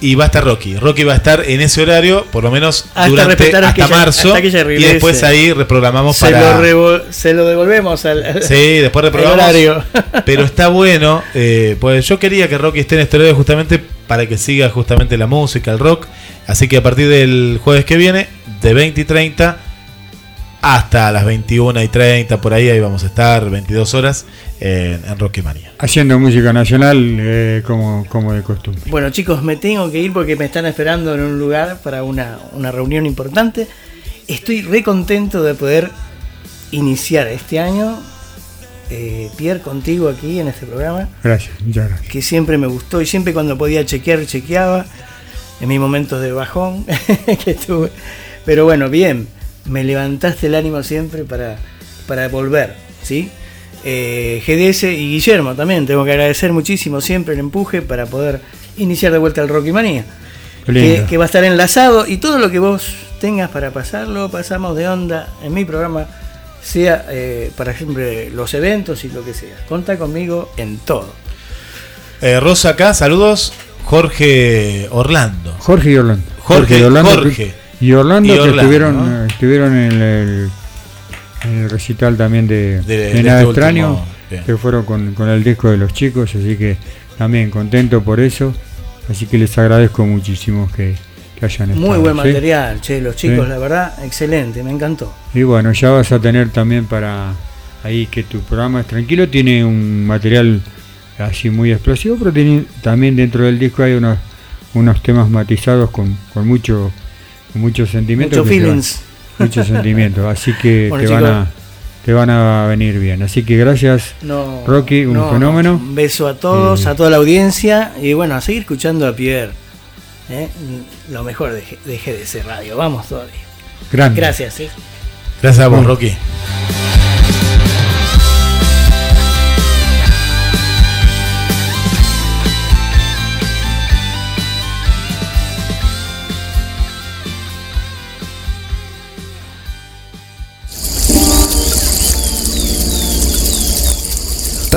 y va a estar Rocky. Rocky va a estar en ese horario, por lo menos Hasta durante respetar hasta que ella- marzo. hasta que ella y después ahí reprogramamos se, para. lo se lo devolvemos al, al- Sí, después reprogramamos. horario. Pero está bueno, eh, pues yo quería que Rocky esté en este horario justamente para que siga justamente la música, el rock. Así que a partir del jueves que viene, de 20 y 30 hasta las 21 y 30, por ahí, ahí vamos a estar, 22 horas, en, en Rocky Manía. haciendo música nacional eh, como, como de costumbre. Bueno chicos, me tengo que ir porque me están esperando en un lugar para una, una reunión importante. Estoy re contento de poder iniciar este año, eh, Pierre, contigo aquí en este programa, Gracias, muchas gracias. que siempre me gustó y siempre cuando podía chequear, chequeaba, en mis momentos de bajón que tuve. Pero bueno, bien, me levantaste el ánimo siempre para, para volver, ¿sí? Eh, GDS y Guillermo también, tengo que agradecer muchísimo siempre el empuje para poder iniciar de vuelta el Rocky Manía. Que, que va a estar enlazado y todo lo que vos tengas para pasarlo, pasamos de onda en mi programa, sea eh, para siempre los eventos y lo que sea. Conta conmigo en todo. Eh, Rosa acá, saludos. Jorge Orlando. Jorge y Orlando. Jorge, y Orlando, Jorge. Y Orlando Y que estuvieron, ¿no? eh, estuvieron en el, en el recital también de, De- de de Nada este Extraño, último, que fueron con, con el disco de los chicos, así que también contento por eso. Así que les agradezco muchísimo que, que hayan estado. Muy buen ¿sí? material, che, los chicos, Sí. la verdad, excelente, me encantó. Y bueno, ya vas a tener también para ahí que tu programa es tranquilo, tiene un material así muy explosivo, pero tiene, también dentro del disco hay unos, unos temas matizados con, con mucho muchos sentimientos. Van- muchos sentimientos, así que Bueno, te, van a, te van a venir bien. Así que gracias, No, Rocky, un no, fenómeno. Un beso a todos, Eh, a toda la audiencia y bueno, a seguir escuchando a Pierre. ¿eh? Lo mejor de, de GDC Radio, vamos todavía. Grande. Gracias. ¿eh? Gracias a vos, Bueno. Rocky.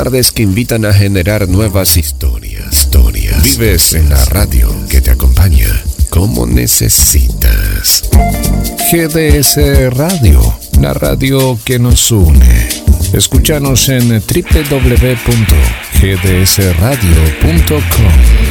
Tardes que invitan a generar nuevas historias. historias. Vives en la radio que te acompaña como necesitas. GDS Radio, la radio que nos une. Escúchanos en www.gdsradio.com.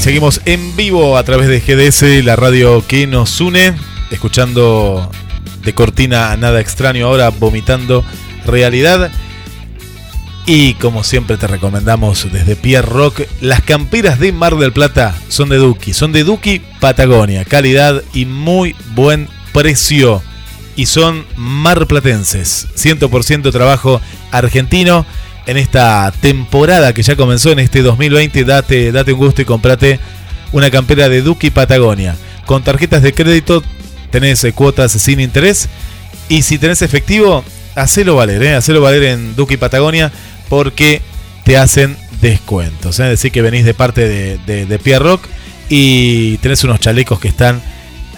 Seguimos en vivo a través de GDS, la radio que nos une, escuchando de cortina nada extraño ahora, vomitando realidad. Y como siempre te recomendamos desde Pierre Rock, las camperas de Mar del Plata son de Duki, son de Duki Patagonia, calidad y muy buen precio. Y son marplatenses, 100% trabajo argentino en esta temporada que ya comenzó en este 2020. Date, date un gusto y comprate una campera de Duki Patagonia. Con tarjetas de crédito tenés eh, cuotas sin interés. Y si tenés efectivo, hacelo valer, ¿eh? hacelo valer en Duki Patagonia porque te hacen descuentos. ¿eh? Es decir, que venís de parte de, de, de Pierre Rock y tenés unos chalecos que están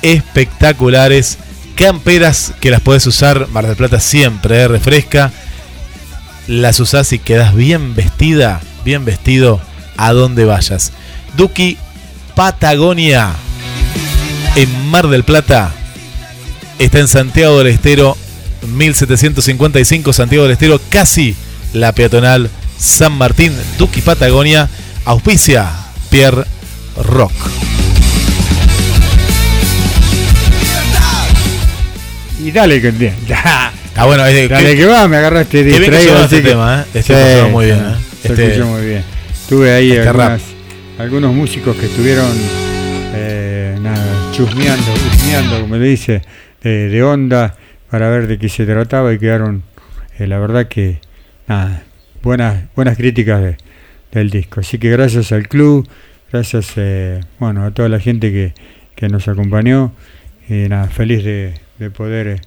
espectaculares. Camperas que las podés usar, Mar del Plata siempre, ¿eh? refresca. Las usás y quedás bien vestida, bien vestido a donde vayas. Duki Patagonia en Mar del Plata está en Santiago del Estero 1755 Santiago del Estero casi la peatonal San Martín Duki Patagonia auspicia Pierre Rock Y dale que bien. Ah, bueno, es de- dale que- que va, me agarraste Qué bien que distraído. así este que- tema, ¿eh? Este sonó muy bien, ¿eh? Se Este- escuchó muy bien. Tuve ahí este algunas- algunos músicos que estuvieron eh, nada, chusmeando, husmeando, como le dice, de, de onda para ver de qué se trataba y quedaron, eh, la verdad que, nada, buenas, buenas críticas de- del disco. Así que gracias al club, gracias eh, bueno, a toda la gente que, que nos acompañó y nada, feliz de, de poder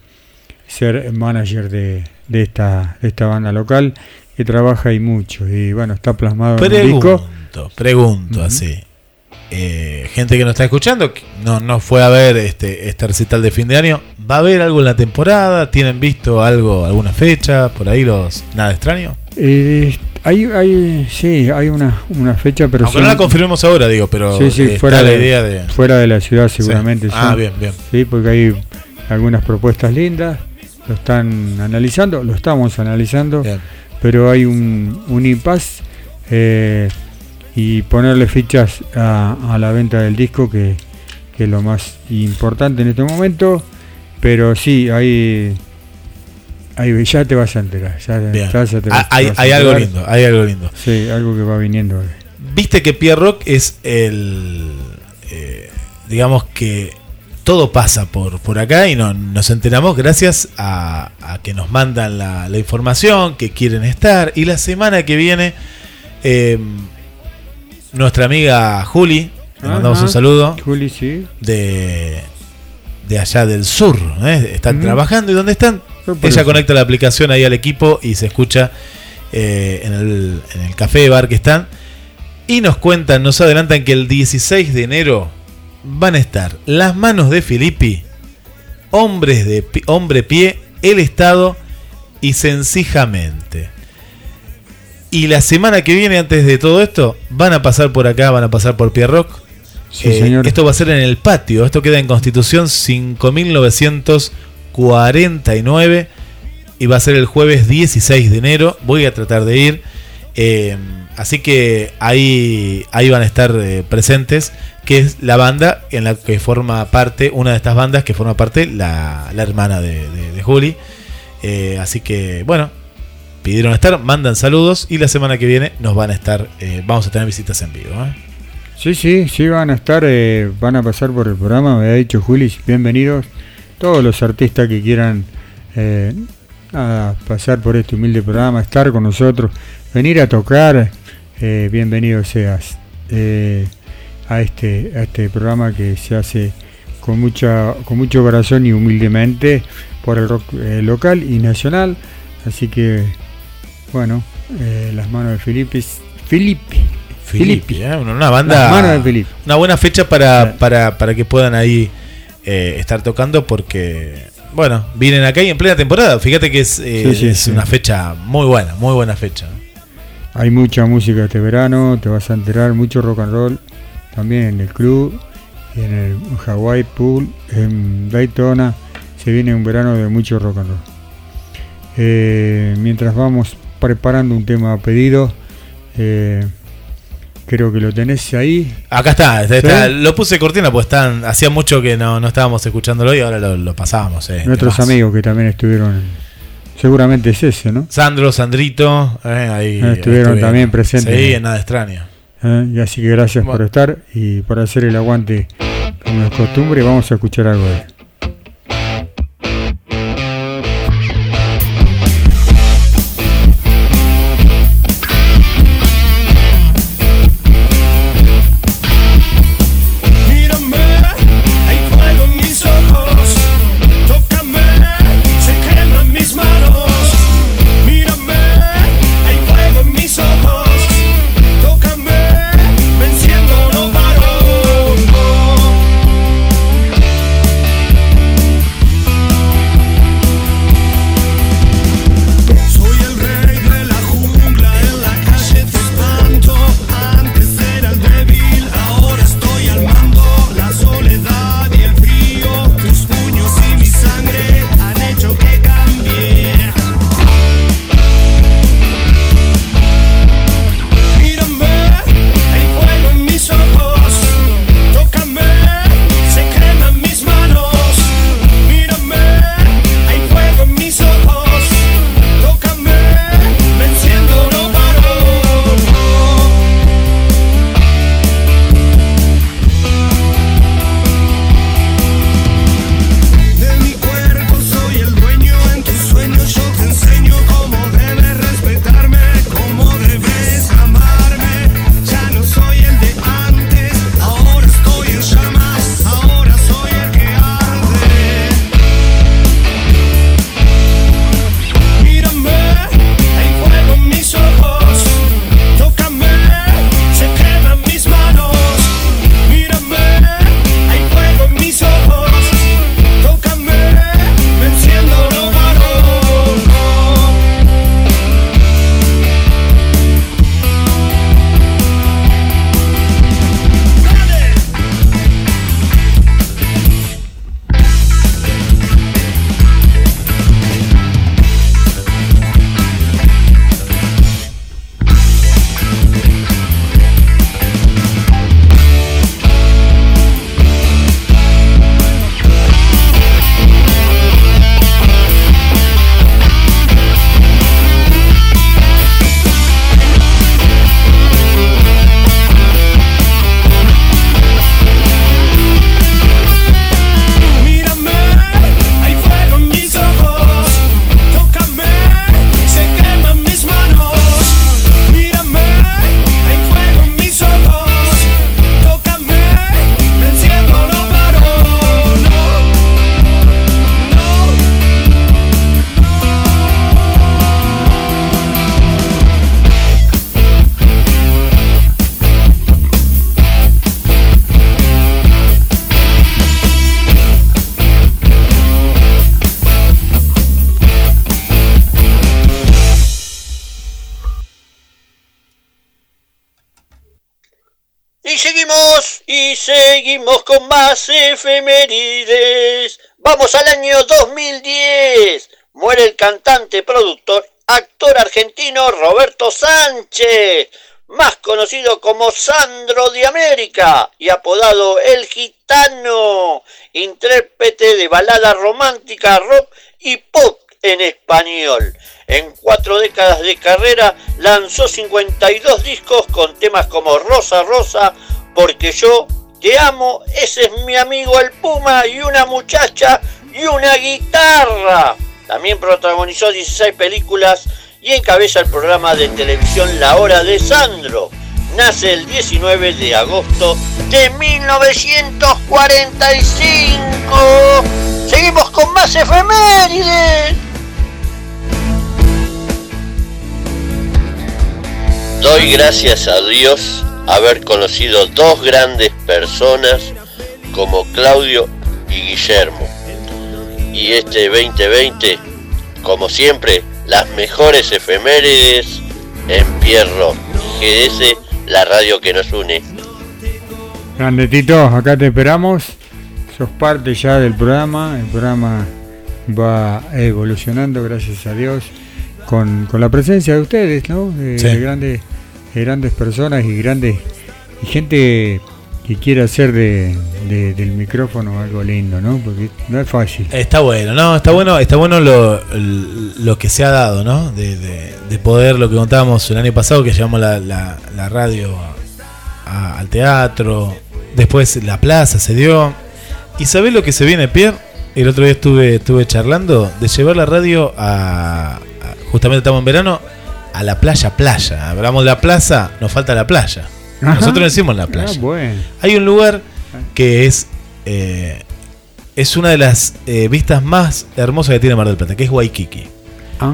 ser manager de, de esta, de esta banda local que trabaja y mucho y bueno, está plasmado en el disco. Pregunto, pregunto así. Eh, gente que nos está escuchando, que no, no fue a ver este, este recital de fin de año, ¿va a haber algo en la temporada? ¿Tienen visto algo, alguna fecha? ¿Por ahí los nada extraño? Eh, hay, hay, sí, hay una, una fecha, pero Aunque no la confirmemos ahora, digo, pero sí, sí, está fuera la de, idea de- fuera de la ciudad seguramente. Ah, bien, bien. Sí, porque hay algunas propuestas lindas, lo están analizando, lo estamos analizando, pero hay un, un impasse eh, y ponerle fichas a, a la venta del disco que, que es lo más importante en este momento, pero sí, hay... Ahí ya te vas a enterar. Ya, Bien. ya se te Ah, te hay- hay algo lindo, hay algo lindo. Sí, algo que va viniendo. Viste que Pierre Rock es el. eh, digamos que todo pasa por, por acá y no, nos enteramos gracias a, a que nos mandan la, la información, que quieren estar. Y la semana que viene, eh, nuestra amiga Juli, le mandamos Ajá. un saludo. Juli, sí. De, de allá del sur. ¿eh? Están trabajando y ¿dónde están? Ella eso. conecta la aplicación ahí al equipo y se escucha eh, en, el, en el café bar que están. Y nos cuentan, nos adelantan que el 16 de enero van a estar las manos de Filippi, hombres de hombre pie, el Estado y sencillamente. Y la semana que viene, antes de todo esto, van a pasar por acá, van a pasar por Pierrock. Sí, Eh, señor. Esto va a ser en el patio. Esto queda en Constitución 5949 y va a ser el jueves 16 de enero. Voy a tratar de ir. Eh, así que ahí, ahí van a estar eh, presentes, que es la banda en la que forma parte, una de estas bandas que forma parte la, la hermana de, de- Juli. Eh, así que bueno, pidieron estar, mandan saludos y la semana que viene nos van a estar, eh, vamos a tener visitas en vivo. Sí, sí, sí van a estar, van a pasar por el programa, me ha dicho Juli, bienvenidos todos los artistas que quieran nada, pasar por este humilde programa, estar con nosotros, venir a tocar, eh, bienvenido seas eh, a este a este programa que se hace con mucha con mucho corazón y humildemente por el rock eh, local y nacional, así que bueno, eh, las manos de Felipe, Felipe, Filippi, ¿eh? una, banda. Las manos de Filippi. Una buena fecha para, para, para que puedan ahí eh, estar tocando porque, bueno, vienen acá y en plena temporada. Fíjate que es, eh, Sí, sí, es sí. una fecha muy buena, muy buena fecha. Hay mucha música este verano, te vas a enterar, mucho rock and roll, también en el club, y en el Hawaii Pool, en Daytona, se viene un verano de mucho rock and roll. Eh, mientras vamos preparando un tema a pedido, eh, creo que lo tenés ahí. Acá está, está- ¿Sí? está- lo puse cortina pues están, hacía mucho que no, no estábamos escuchándolo y ahora lo, lo pasábamos. eh, Nuestros amigos que también estuvieron, seguramente es ese, ¿no? Sandro, Sandrito, eh, ahí, Ah, estuvieron también presentes. Sí, en nada extraño. Eh, y así que gracias por Bueno. estar y por hacer el aguante como es costumbre, vamos a escuchar algo de él. Seguimos con más efemérides. Vamos al año 2010. Muere el cantante, productor, actor argentino Roberto Sánchez, más conocido como Sandro de América y apodado El Gitano, intérprete de balada romántica, rock y pop en español. En cuatro décadas de carrera lanzó 52 discos con temas como Rosa Rosa, Porque yo te amo, ese es mi amigo el Puma y una muchacha y una guitarra. También protagonizó 16 películas y encabeza el programa de televisión La Hora de Sandro. Nace el 19 de agosto de 1945. Seguimos con más efemérides. Doy gracias a Dios haber conocido dos grandes personas como Claudio y Guillermo. Y este 2020, como siempre, las mejores efemérides en Pierro. GDS, la radio que nos une. Grande Tito, acá te esperamos. Sos parte ya del programa. El programa va evolucionando, gracias a Dios, con, con la presencia de ustedes, ¿no? De, Sí. de grandes, de grandes personas y grandes y gente que quiere hacer de, de- del micrófono algo lindo, ¿no? Porque no es fácil. Está bueno, ¿no? Está bueno, está bueno lo, lo que se ha dado, ¿no? De, de- de poder, lo que contábamos el año pasado, que llevamos la, la- radio al teatro, después la plaza se dio. ¿Y sabés lo que se viene, Pierre? El otro día estuve, estuve charlando de llevar la radio a- Justamente estamos en verano, a la playa, playa. Hablamos de la plaza, nos falta la playa. Ajá. Nosotros decimos la playa. Ah, bueno. Hay un lugar que es eh, es una de las eh, vistas más hermosas que tiene Mar del Plata, que es Waikiki. Ah,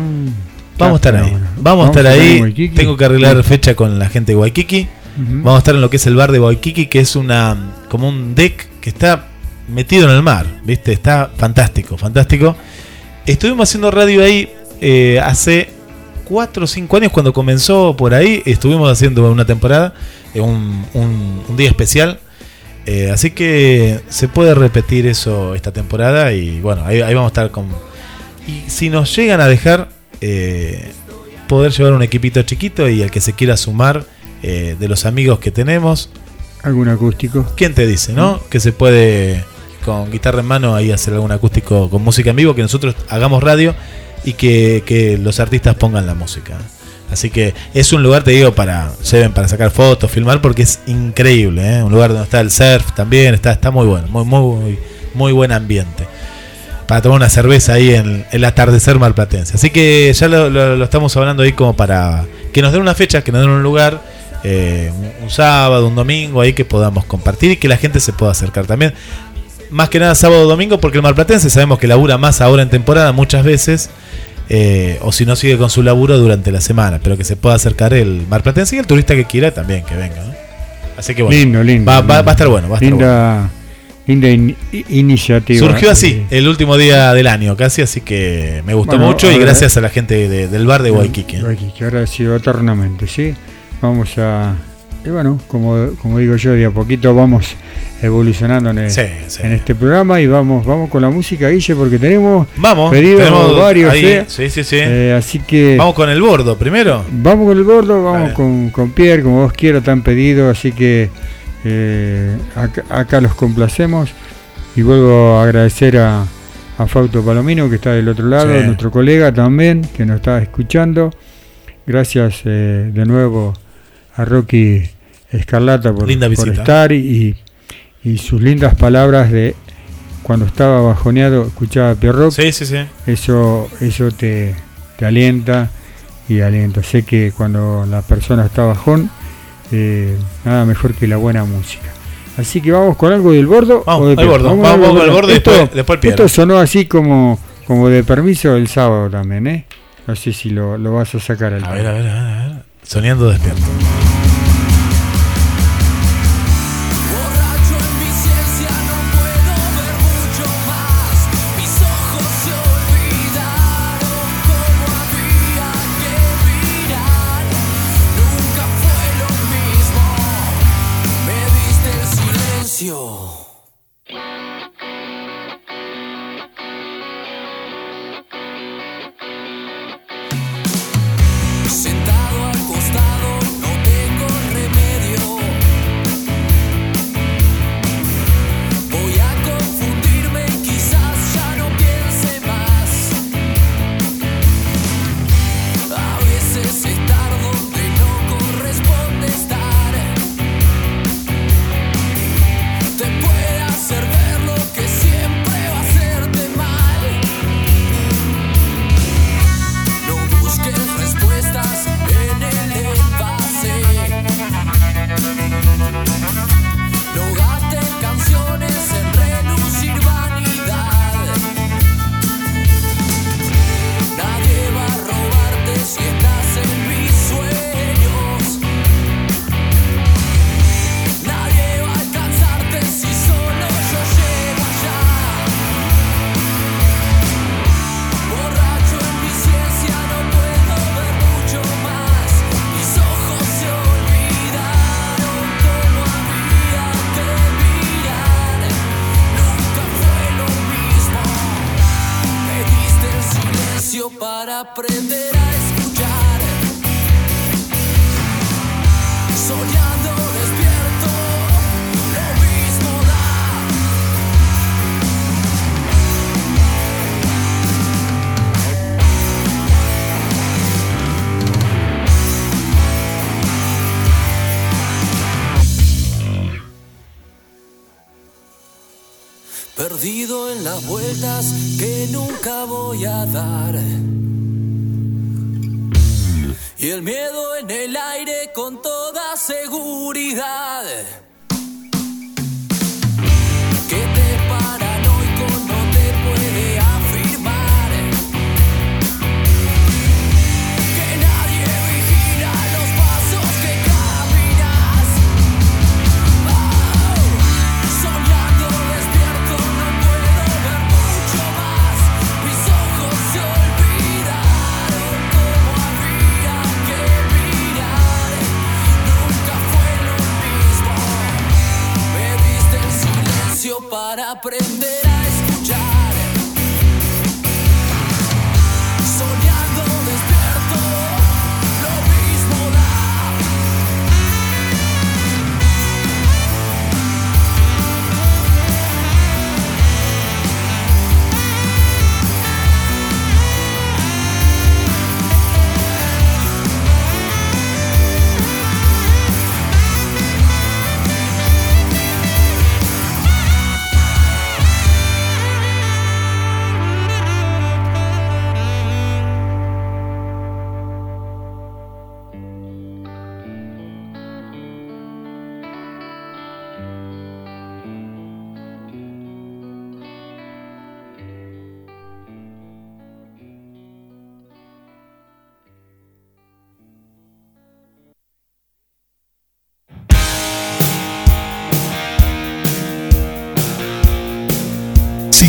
Vamos a estar ahí. bueno. Vamos, a estar ahí. Tengo que arreglar fecha con la gente de Waikiki. Vamos a estar en lo que es el bar de Waikiki, que es una como un deck que está metido en el mar, ¿viste? Está fantástico, fantástico. Estuvimos haciendo radio ahí eh, hace 4 o 5 años cuando comenzó por ahí. Estuvimos haciendo una temporada, eh, un, un- un día especial. Eh, así que se puede repetir eso esta temporada y bueno, ahí, ahí vamos a estar con... Y si nos llegan a dejar eh, poder llevar un equipito chiquito y el que se quiera sumar eh, de los amigos que tenemos, ¿Algún acústico? ¿quién te dice, no? Que se puede con guitarra en mano ahí hacer algún acústico con música en vivo, que nosotros hagamos radio y que, que los artistas pongan la música. Así que es un lugar, te digo, para lleven para sacar fotos, filmar, porque es increíble, ¿eh? un lugar donde está el surf también, está, está muy bueno, muy, muy, muy buen ambiente. Para tomar una cerveza ahí en el atardecer marplatense. Así que ya lo, estamos hablando ahí como para que nos den una fecha, que nos den un lugar, eh, un sábado, un domingo, ahí que podamos compartir y que la gente se pueda acercar también. Más que nada sábado o domingo, porque el marplatense sabemos que labura más ahora en temporada muchas veces. eh, o si no sigue con su laburo durante la semana, pero que se pueda acercar el marplatense y el turista que quiera también que venga. ¿no? Así que bueno, lindo, lindo. va, va- a estar bueno. Va a estar bueno. linda, linda in- i- iniciativa. Surgió así, el último día del año casi, así que me gustó Bueno, mucho y gracias a la gente de- del bar de Waikiki. Waikiki, ahora ha sido eternamente, ¿sí? Vamos a. Y bueno, como, como digo yo, de a poquito vamos evolucionando en, el- Sí, sí. en este programa y vamos vamos con la música, Guille, porque tenemos Vamos, pedidos tenemos varios. ahí, ¿eh? sí. Eh, así que. Vamos con el bordo primero. Vamos con el gordo, vamos con, con Pierre, como vos quieras, tan pedido, así que eh, acá, acá los complacemos y vuelvo a agradecer a, a Fausto Palomino que está del otro lado, nuestro colega también que nos está escuchando. Gracias eh, de nuevo a Rocky Escarlata por, estar y, y sus lindas palabras de cuando estaba bajoneado, escuchaba a Pierrock. Sí, sí, sí. Eso, eso te, te alienta y alienta. Sé que cuando la persona está bajón, eh, nada mejor que la buena música. Así que vamos con algo del bordo. Vamos, o de al bordo. Vamos el de- bordo esto, después- después. Esto sonó así como, como de permiso el sábado también, ¿eh? No sé si lo, lo vas a sacar al A ver, a ver, a ver, a ver. Soñando despierto.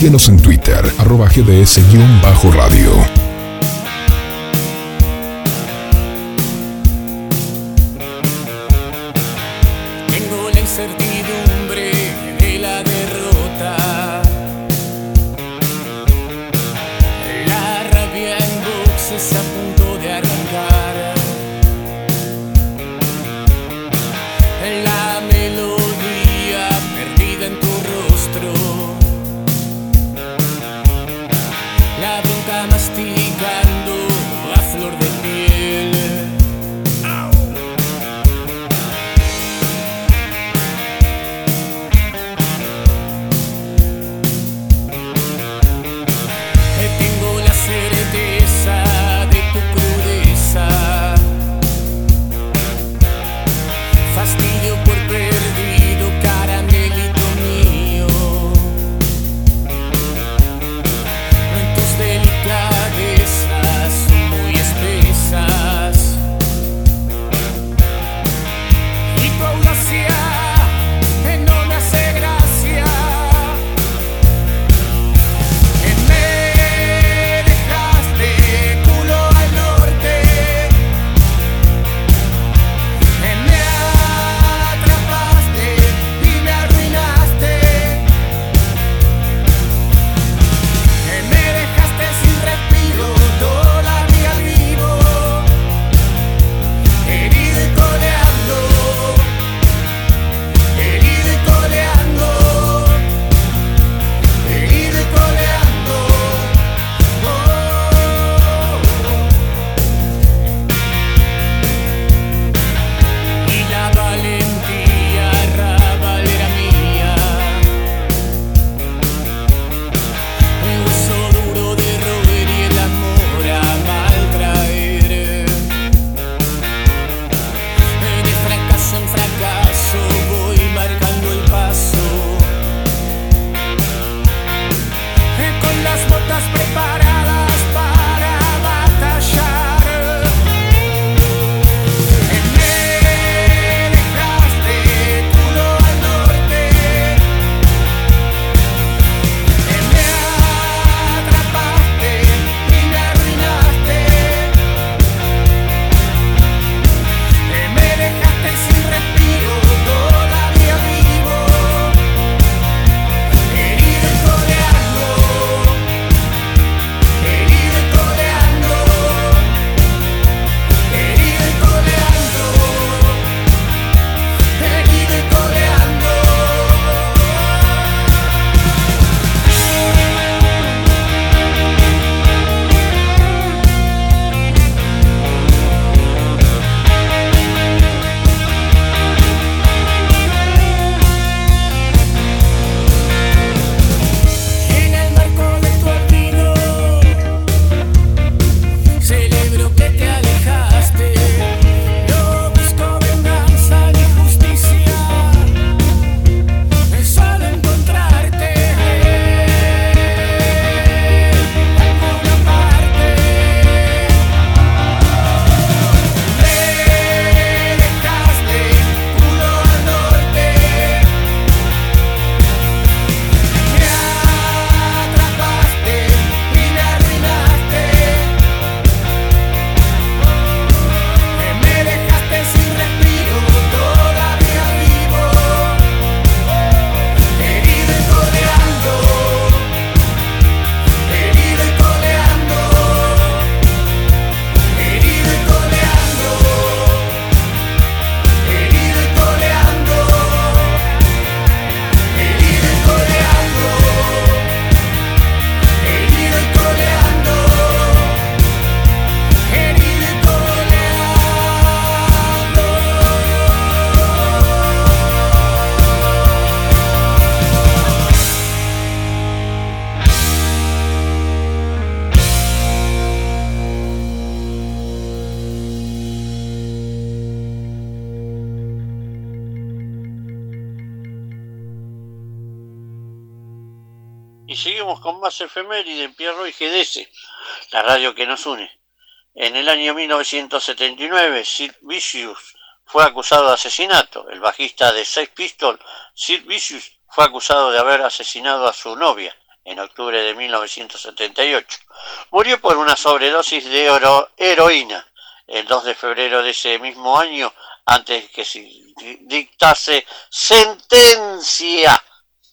Síguenos en Twitter, arroba GDS-radio. Año 1979, Sid Vicious fue acusado de asesinato. El bajista de Sex Pistols, Sid Vicious, fue acusado de haber asesinado a su novia en octubre de 1978. Murió por una sobredosis de oro- heroína el 2 de febrero de ese mismo año, antes que se dictase sentencia.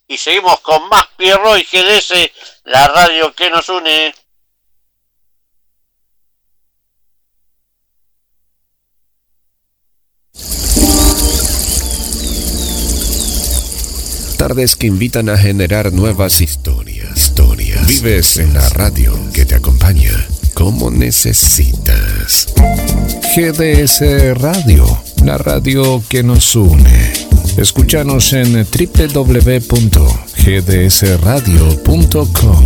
Y seguimos con más Pierro y GDS, la radio que nos une. Tardes que invitan a generar nuevas historias. Vives en la radio que te acompaña como necesitas. GDS Radio, la radio que nos une. Escúchanos en www.gdsradio.com.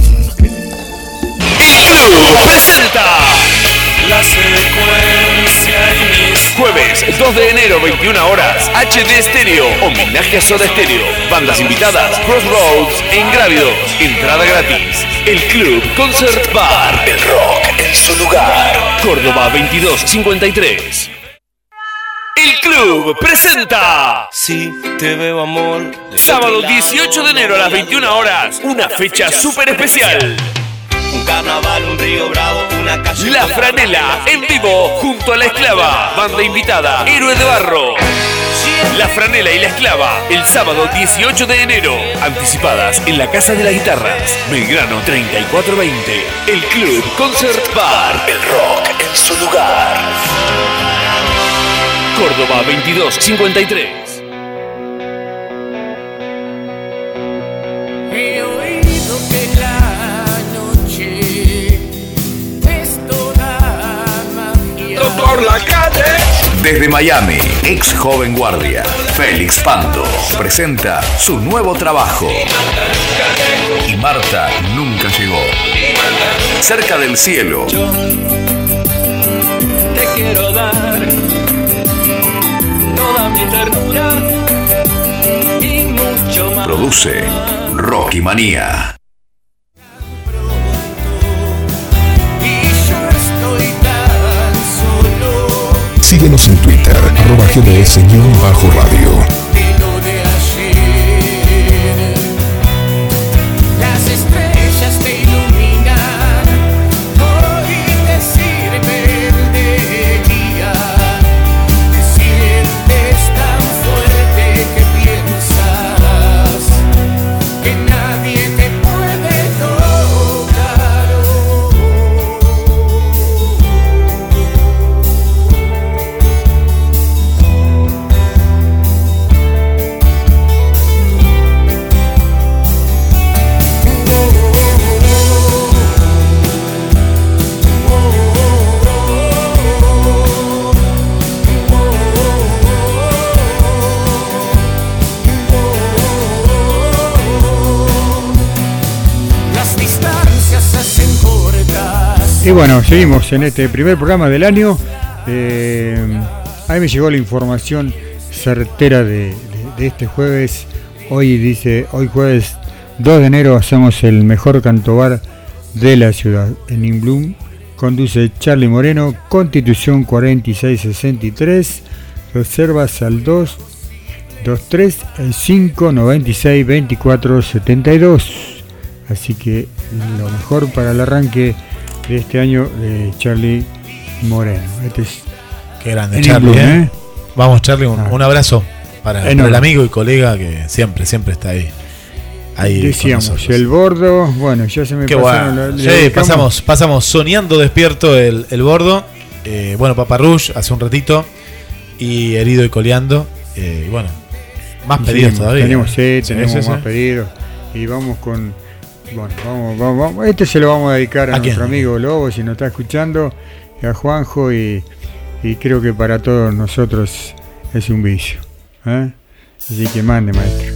Jueves 2 de enero, 21 horas, HD Stereo, homenaje a Soda Stereo. Bandas invitadas, Crossroads e Ingrávidos. Entrada gratis. El Club Concert Bar. El rock en su lugar. Córdoba 2253. El Club presenta. Si te veo amor. Sábado 18 de enero a las 21 horas, una fecha súper especial. Un carnaval, un río bravo, una calle. La Franela en vivo junto a La Esclava. Banda invitada, Héroe de Barro. La Franela y La Esclava el sábado 18 de enero. Anticipadas en la Casa de las Guitarras. Belgrano 3420. El Club Concert Bar. El rock en su lugar. Córdoba 2253. La Calle. Desde Miami, ex joven guardia, Félix Pando, presenta su nuevo trabajo. Y Marta nunca llegó. Cerca del cielo, Te quiero dar toda mi ternura y mucho más. produce Rocky Manía. Síguenos en Twitter, arroba GDS-radio. Y bueno, seguimos en este primer programa del año. Eh, ahí me llegó la información certera de, de- de este jueves. Hoy dice, hoy jueves 2 de enero hacemos el mejor cantobar de la ciudad. En Inblum conduce Charlie Moreno, Constitución 4663, reservas al 2 23 5 96 24 72. Así que lo mejor para el arranque de este año de Charlie Moreno. Este es Qué grande, Charlie. ¿eh? ¿eh? Vamos, Charlie, un, un abrazo para, el amigo y colega que siempre, siempre está ahí. ahí Decíamos, el bordo, bueno, ya se me Qué pasaron bueno. la- Sí, pasamos, pasamos soñando despierto el, el bordo. Eh, bueno, Paparrush hace un ratito. Y herido y coleando. Eh, y bueno, más Sí, pedidos todavía. Tenemos, sí, tenemos más pedidos. Y vamos con. Bueno, vamos, vamos, vamos. Este se lo vamos a dedicar a, ¿A quién? nuestro amigo Lobo, si nos está escuchando, y a Juanjo, y, y creo que para todos nosotros es un vicio. ¿eh? Así que mande, maestro.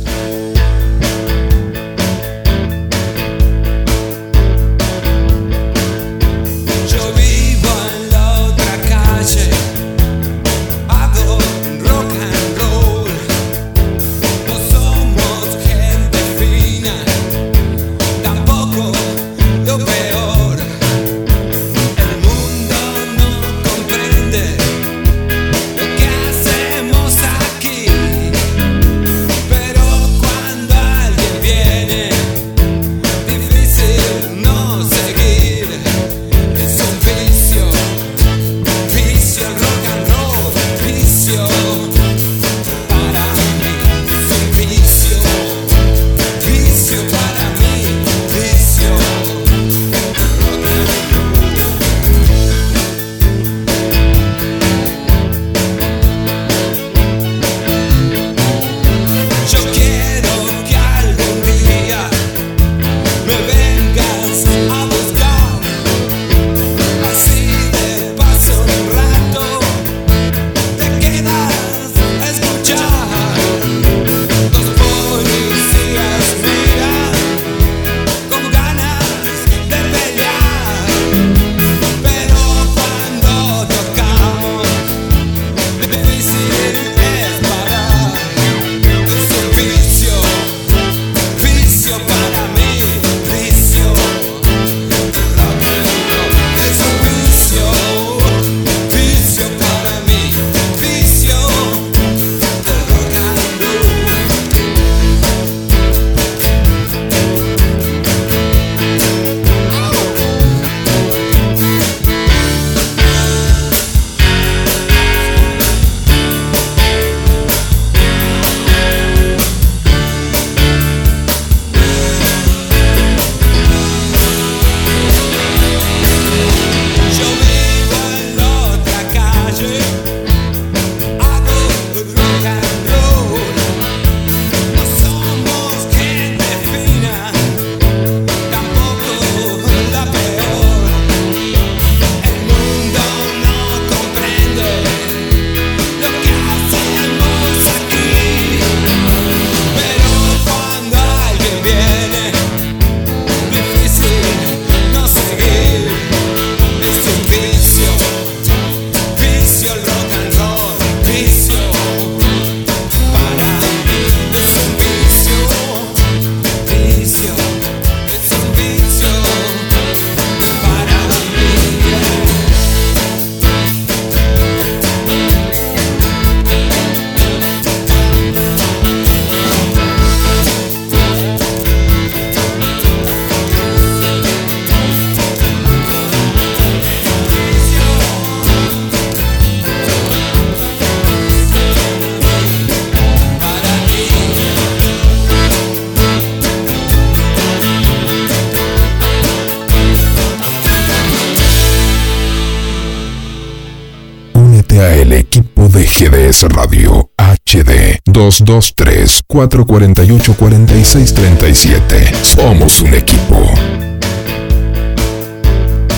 223-448-4637. Somos un equipo.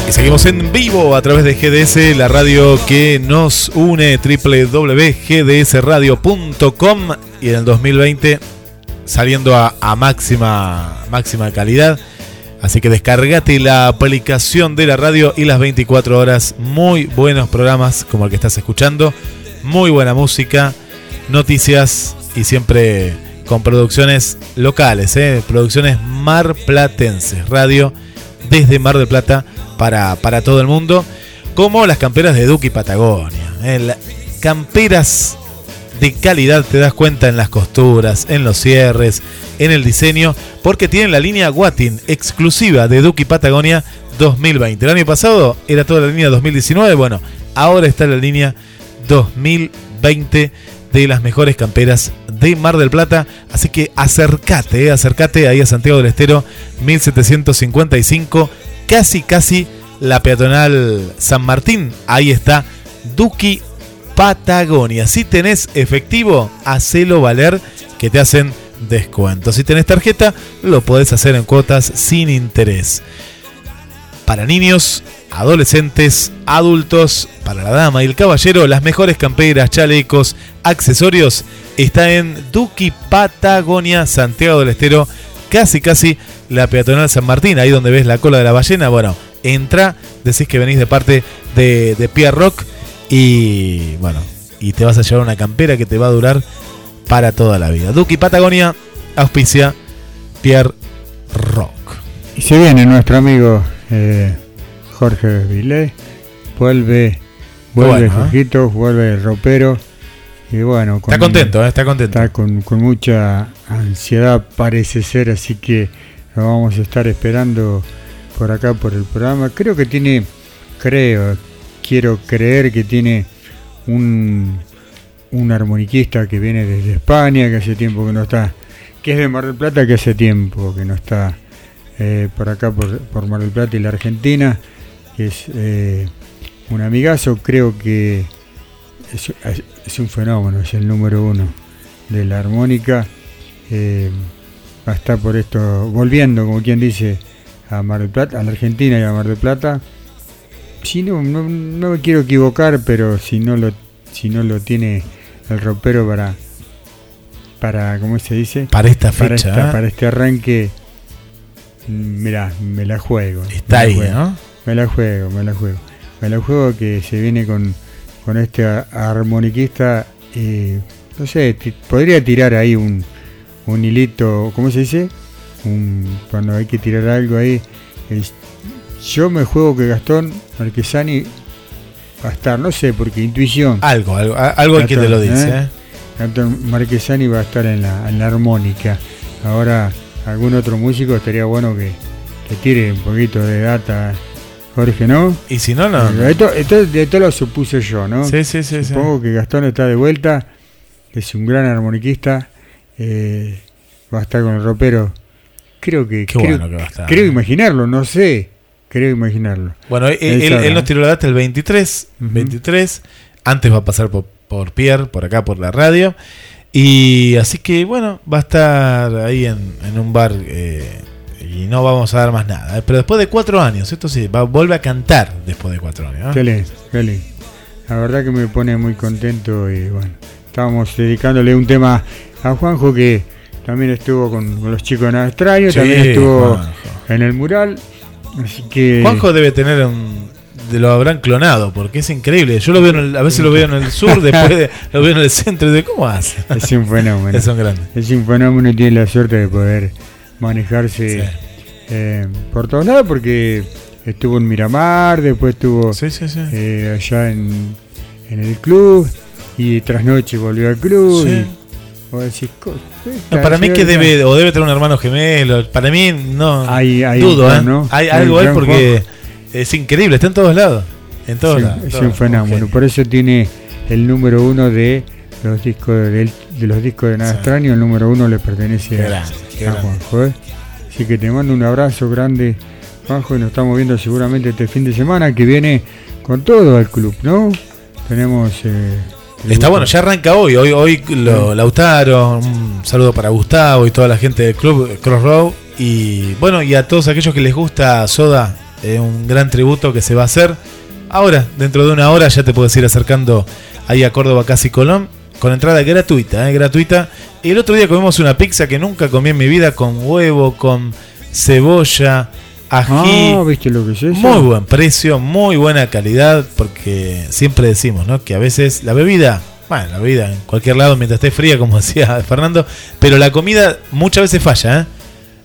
Y seguimos en vivo a través de GDS, la radio que nos une, www.gdsradio.com y en el 2020 saliendo a, a máxima, máxima calidad. Así que descargate la aplicación de la radio y las 24 horas. Muy buenos programas como el que estás escuchando. Muy buena música, noticias y siempre con producciones locales, ¿eh? producciones marplatenses. Radio desde Mar del Plata para, para todo el mundo. Como las camperas de Duque y Patagonia. ¿eh? Camperas de calidad te das cuenta en las costuras, en los cierres, en el diseño, porque tienen la línea Watin exclusiva de Duki Patagonia 2020. El año pasado era toda la línea 2019, bueno, ahora está la línea 2020 de las mejores camperas de Mar del Plata, así que acércate, eh, acércate ahí a Santiago del Estero 1755, casi casi la peatonal San Martín, ahí está Duki Patagonia. Si tenés efectivo, hacelo valer que te hacen descuento. Si tenés tarjeta, lo podés hacer en cuotas sin interés. Para niños, adolescentes, adultos, para la dama y el caballero, las mejores camperas, chalecos, accesorios está en Duki Patagonia, Santiago del Estero, casi casi la peatonal San Martín, ahí donde ves la cola de la ballena. Bueno, entra, decís que venís de parte de, Pierre Rock y bueno, y te vas a llevar una campera que te va a durar para toda la vida. Duki Patagonia, auspicia Pierre Rock. Y se viene nuestro amigo eh, Jorge Vilé, vuelve, vuelve Bueno, ¿eh? Vuelve el ropero. Y bueno, Está contento, ¿eh? está contento. Está con, con mucha ansiedad, parece ser, así que lo vamos a estar esperando por acá por el programa. Creo que tiene, creo, quiero creer que tiene un, un armoniquista que viene desde España, que hace tiempo que no está, que es de Mar del Plata, que hace tiempo que no está eh, por acá, por, por Mar del Plata y la Argentina, que es eh, un amigazo, creo que es, es un fenómeno, es el número uno de la armónica. eh, va a estar por esto, volviendo, como quien dice, a Mar del Plata, a la Argentina y a Mar del Plata. Si no, no, no me quiero equivocar, pero si no lo, si no lo tiene el ropero para, para, ¿cómo se dice? Para esta Para, fecha, esta- ¿eh? para este arranque, mira, me la juego. Está ahí, juego, ¿no? Me la juego, me la juego. Me la juego que se viene con, con este armoniquista, eh, no sé, podría tirar ahí un, un hilito, ¿cómo se dice? Un, cuando hay que tirar algo ahí. yo me juego que Gastón Marquesani va a estar, no sé, porque intuición. Algo, algo, algo hay que te lo dice, ¿eh? Gastón Marquesani va a estar en la, en la armónica. Ahora, algún otro músico estaría bueno que, que tire un poquito de data, Jorge, ¿no? Y si no, no. Esto, esto, esto lo supuse yo, ¿no? Sí, sí, sí, sí. Supongo que Gastón está de vuelta, es un gran armoniquista, eh, va a estar con el ropero. Creo que, Qué creo, bueno que va a estar. creo imaginarlo, no sé, creo imaginarlo. Bueno, él, Él nos tiró la data el 23, 23. Antes va a pasar por, por Pierre, por acá, por la radio. Y así que, bueno, va a estar ahí en, en un bar eh, y no vamos a dar más nada. eh. Pero después de cuatro años, esto sí, va, vuelve a cantar después de cuatro años. ¿no? Qué lindo. La verdad que me pone muy contento y bueno, estábamos dedicándole un tema a Juanjo que también estuvo con, con los chicos de Nada Extraño, Sí, también estuvo Juanjo. en el mural, así que... Juanjo debe tener un. De lo habrán clonado, porque es increíble. Yo lo veo en el- a veces lo veo en el sur, después de- lo veo en el centro. De, ¿Cómo hace? Es un fenómeno. Es un grande. Es un fenómeno y tiene la suerte de poder manejarse eh, por todos lados porque estuvo en Miramar, después estuvo eh, allá en, en el club y tras noche volvió al club. Y vos decís, "Co- No, para mí que debe, o debe tener un hermano gemelo. Para mí no. Hay- hay dudo, ¿eh? ¿no? Hay Hay algo ahí porque es increíble, está en todos lados. En todos Sí, lados. es todos un fenómeno, por eso tiene el número uno de los discos de, de los discos de Nada Extraño, el número uno le pertenece Qué a, grande, a. Juanjo. ¿eh? Así que te mando un abrazo grande, Juanjo, y nos estamos viendo seguramente este fin de semana que viene con todo al club, ¿no? Tenemos eh, Está bueno, ya arranca hoy. Hoy, hoy lo, Lautaro, un saludo para Gustavo y toda la gente del club Crossroad. Y bueno, y a todos aquellos que les gusta Soda, eh, un gran tributo que se va a hacer. Ahora, dentro de una hora, ya te puedes ir acercando ahí a Córdoba Casi Colón. Con entrada gratuita, eh, gratuita. Y el otro día comimos una pizza que nunca comí en mi vida con huevo, con cebolla, ají. Ah, ¿viste lo que es eso? Muy buen precio, muy buena calidad, porque siempre decimos, ¿no? Que a veces la bebida, bueno, la bebida en cualquier lado mientras esté fría, como decía Fernando, pero la comida muchas veces falla, ¿eh?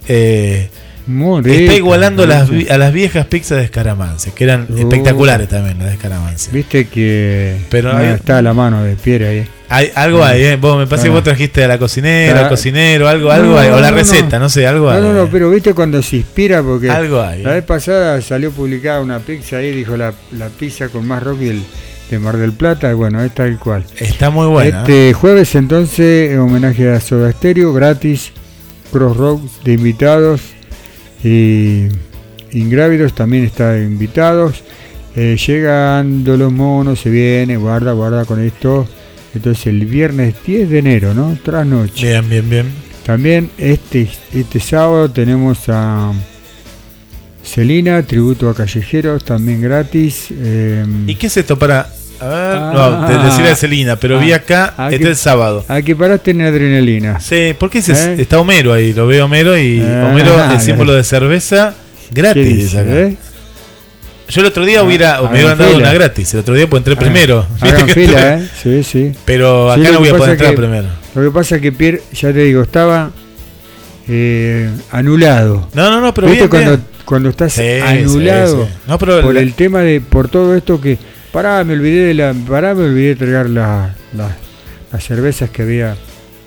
Eh, Muy está igualando las, a las viejas pizzas de escaramance, que eran Uh. espectaculares también las de escaramance. Viste que Pero no, hay- está a la mano de Pierre ahí. Hay, algo hay, ¿eh? Vos, me parece que vos trajiste a la cocinera, al cocinero, algo, algo No, hay, o la no, receta, no, sé, algo No, hay. no, no, pero viste cuando se inspira porque Algo hay, la eh. vez pasada salió publicada una pizza ahí, dijo la, la pizza con más rock del, de Mar del Plata, y bueno, es tal cual. Está muy buena. Este jueves entonces, en homenaje a Soda Stereo, gratis, Crossroads de invitados y Ingrávidos también está invitados. Eh, llegando los monos, se viene, guarda, guarda con esto. Entonces el viernes 10 de enero, ¿no? Tras noche. Bien, bien, bien. También este, este sábado tenemos a Celina, tributo a callejeros, también gratis. eh, ¿Y qué es esto para.? A ver, Ah, no, te decía de Celina, pero vi ah, acá, ah, este que- es el sábado. a que paraste en adrenalina. Sí, ¿por qué ese- ¿Eh? está Homero ahí? Lo veo Homero y Ah, Homero, el símbolo de cerveza, gratis. ¿Qué dice dice, acá. eh? Yo el otro día hubiera, me hubieran dado una gratis. El otro día pues entré primero. Hagan fila, entré- ¿eh? Sí, sí. Pero acá no voy a poder entrar que- primero. Lo que pasa es que Pierre, ya te digo, estaba eh, anulado. No, no, no, pero ¿Viste bien, cuando, bien. cuando estás Sí, anulado sí, sí. No, pero por el tema de, por todo esto que, pará, me olvidé de la, pará, me olvidé de entregar la- la- las cervezas que había.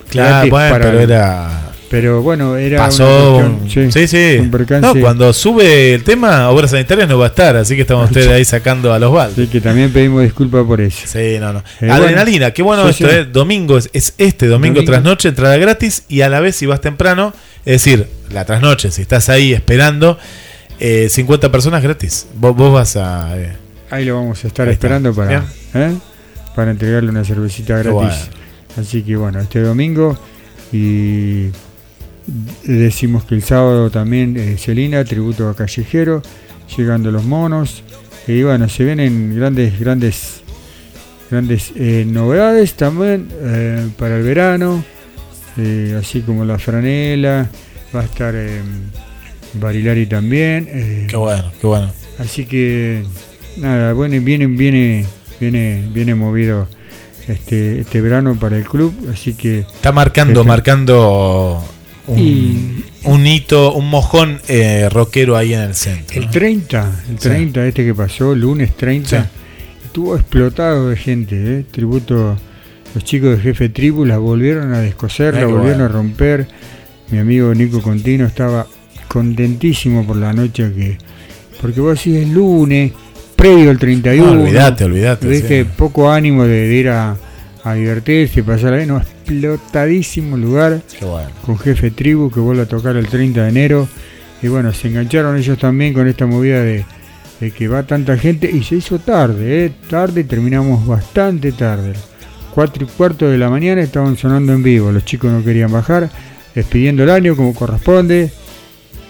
Claro, bueno, para pero era. Pero bueno, era Pasó. una cuestión- sí, sí. un percance. No, cuando sube el tema, obras sanitarias no va a estar, así que estamos ustedes ahí sacando a los baldes. Así que también pedimos disculpas por eso. Sí, no, no. Eh, Adrenalina, bueno. qué bueno Sí, esto, sí. ¿eh? Domingo es, es este domingo, Domingo. tras noche, entrada gratis y a la vez si vas temprano, es decir, la trasnoche, si estás ahí esperando, eh, 50 personas gratis. Vos, vos vas a. eh, Ahí lo vamos a estar esperando para. ¿eh? para entregarle una cervecita gratis. Así que bueno, este domingo y decimos que el sábado también eh, Celina, tributo a Callejero, llegando los monos. Y bueno, se vienen grandes, grandes, grandes eh, novedades también eh, para el verano, eh, así como la franela, va a estar eh, Barilari también. eh, Qué bueno, qué bueno. Así que nada, bueno, viene, viene, viene, viene movido este, este verano para el club, así que Está marcando, marcando un, Y- un hito, un mojón eh, rockero ahí en el centro. el 30, el Sí. 30 este que pasó, lunes 30, Sí. estuvo explotado de gente, ¿eh? tributo, los chicos de Jefe Tribu la volvieron a descoser, Ay, la volvieron bueno. a romper, mi amigo Nico Contino estaba contentísimo por la noche que, porque vos decís es lunes, previo al 31, No, olvídate, olvídate, ves sí. poco ánimo de, de ir a, a divertirse, pasar bien, no, explotadísimo lugar, Qué bueno. con Jefe Tribu que vuelve a tocar el 30 de enero. Y bueno, se engancharon ellos también con esta movida de, de que va tanta gente y se hizo tarde, ¿eh? tarde y terminamos bastante tarde. Cuatro y cuarto de la mañana estaban sonando en vivo, los chicos no querían bajar, despidiendo el año como corresponde,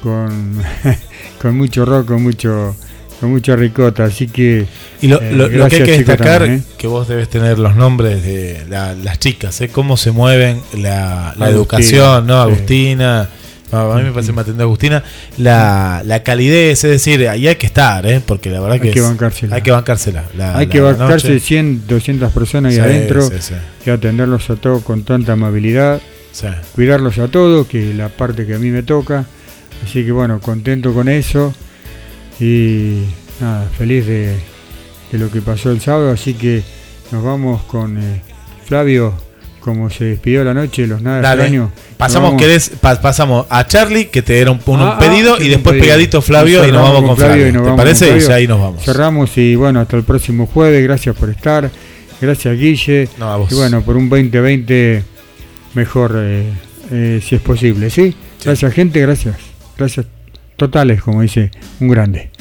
con, con mucho rock, con mucho con mucha ricota, así que Y lo, eh, lo- lo que hay que destacar, también, ¿eh? que vos debes tener los nombres de la- las chicas, ¿eh? cómo se mueven, la, la Agustina, educación, ¿no? sí. Agustina, a mí me parece me atendió Agustina, la, la calidez, es decir, ahí hay que estar, ¿eh? porque la verdad Hay que, que es- bancársela. Hay que bancársela. La- Hay que bancarse noche. 100, 200 personas ahí Sí, adentro sí, y atenderlos a todos con tanta amabilidad, cuidarlos a todos, que es la parte que a mí me toca. Así que bueno, contento con eso y nada, feliz de, de lo que pasó el sábado. Así que nos vamos con eh, Flavio, como se despidió la noche, los nada Dale. extraños. Pasamos, vamos- querés- pa- pasamos a Charlie, que te era un, un Ah, ah, pedido, sí, y después pedido. pegadito Flavio, y nos vamos con Flavio. nos ¿Te vamos parece? Y Flavio. ya ahí nos vamos. Cerramos y bueno, hasta el próximo jueves. Gracias por estar. Gracias Guille. No, a vos. Y bueno, por un 2020 mejor eh, eh, si es posible, ¿sí? Gracias gente, gracias. Gracias totales, como dice un grande.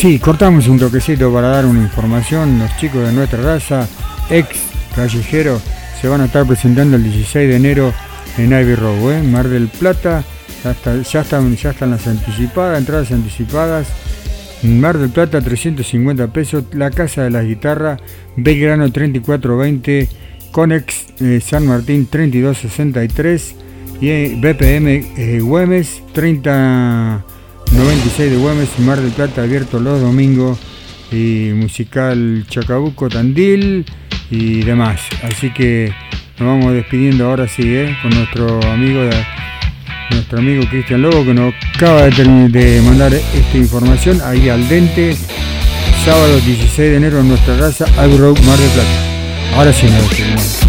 Sí, cortamos un toquecito para dar una información. Los chicos de nuestra raza, ex callejero, se van a estar presentando el 16 de enero en Ivy Road, ¿eh? Mar del Plata. Ya, está- ya están, las anticipadas, entradas anticipadas. Mar del Plata 350 pesos, la Casa de las Guitarras, Belgrano 3420, Conex eh, San Martín 3263 y eh, BPM eh, Güemes 3096 de Güemes, Mar del Plata abierto los domingos y musical Chacabuco Tandil y demás. Así que nos vamos despidiendo ahora sí, ¿eh? con nuestro amigo nuestro amigo Cristian Lobo que nos acaba de, mandar esta información ahí al dente. Sábado 16 de enero en nuestra raza, Road, Mar del Plata. Ahora sí nos despedimos.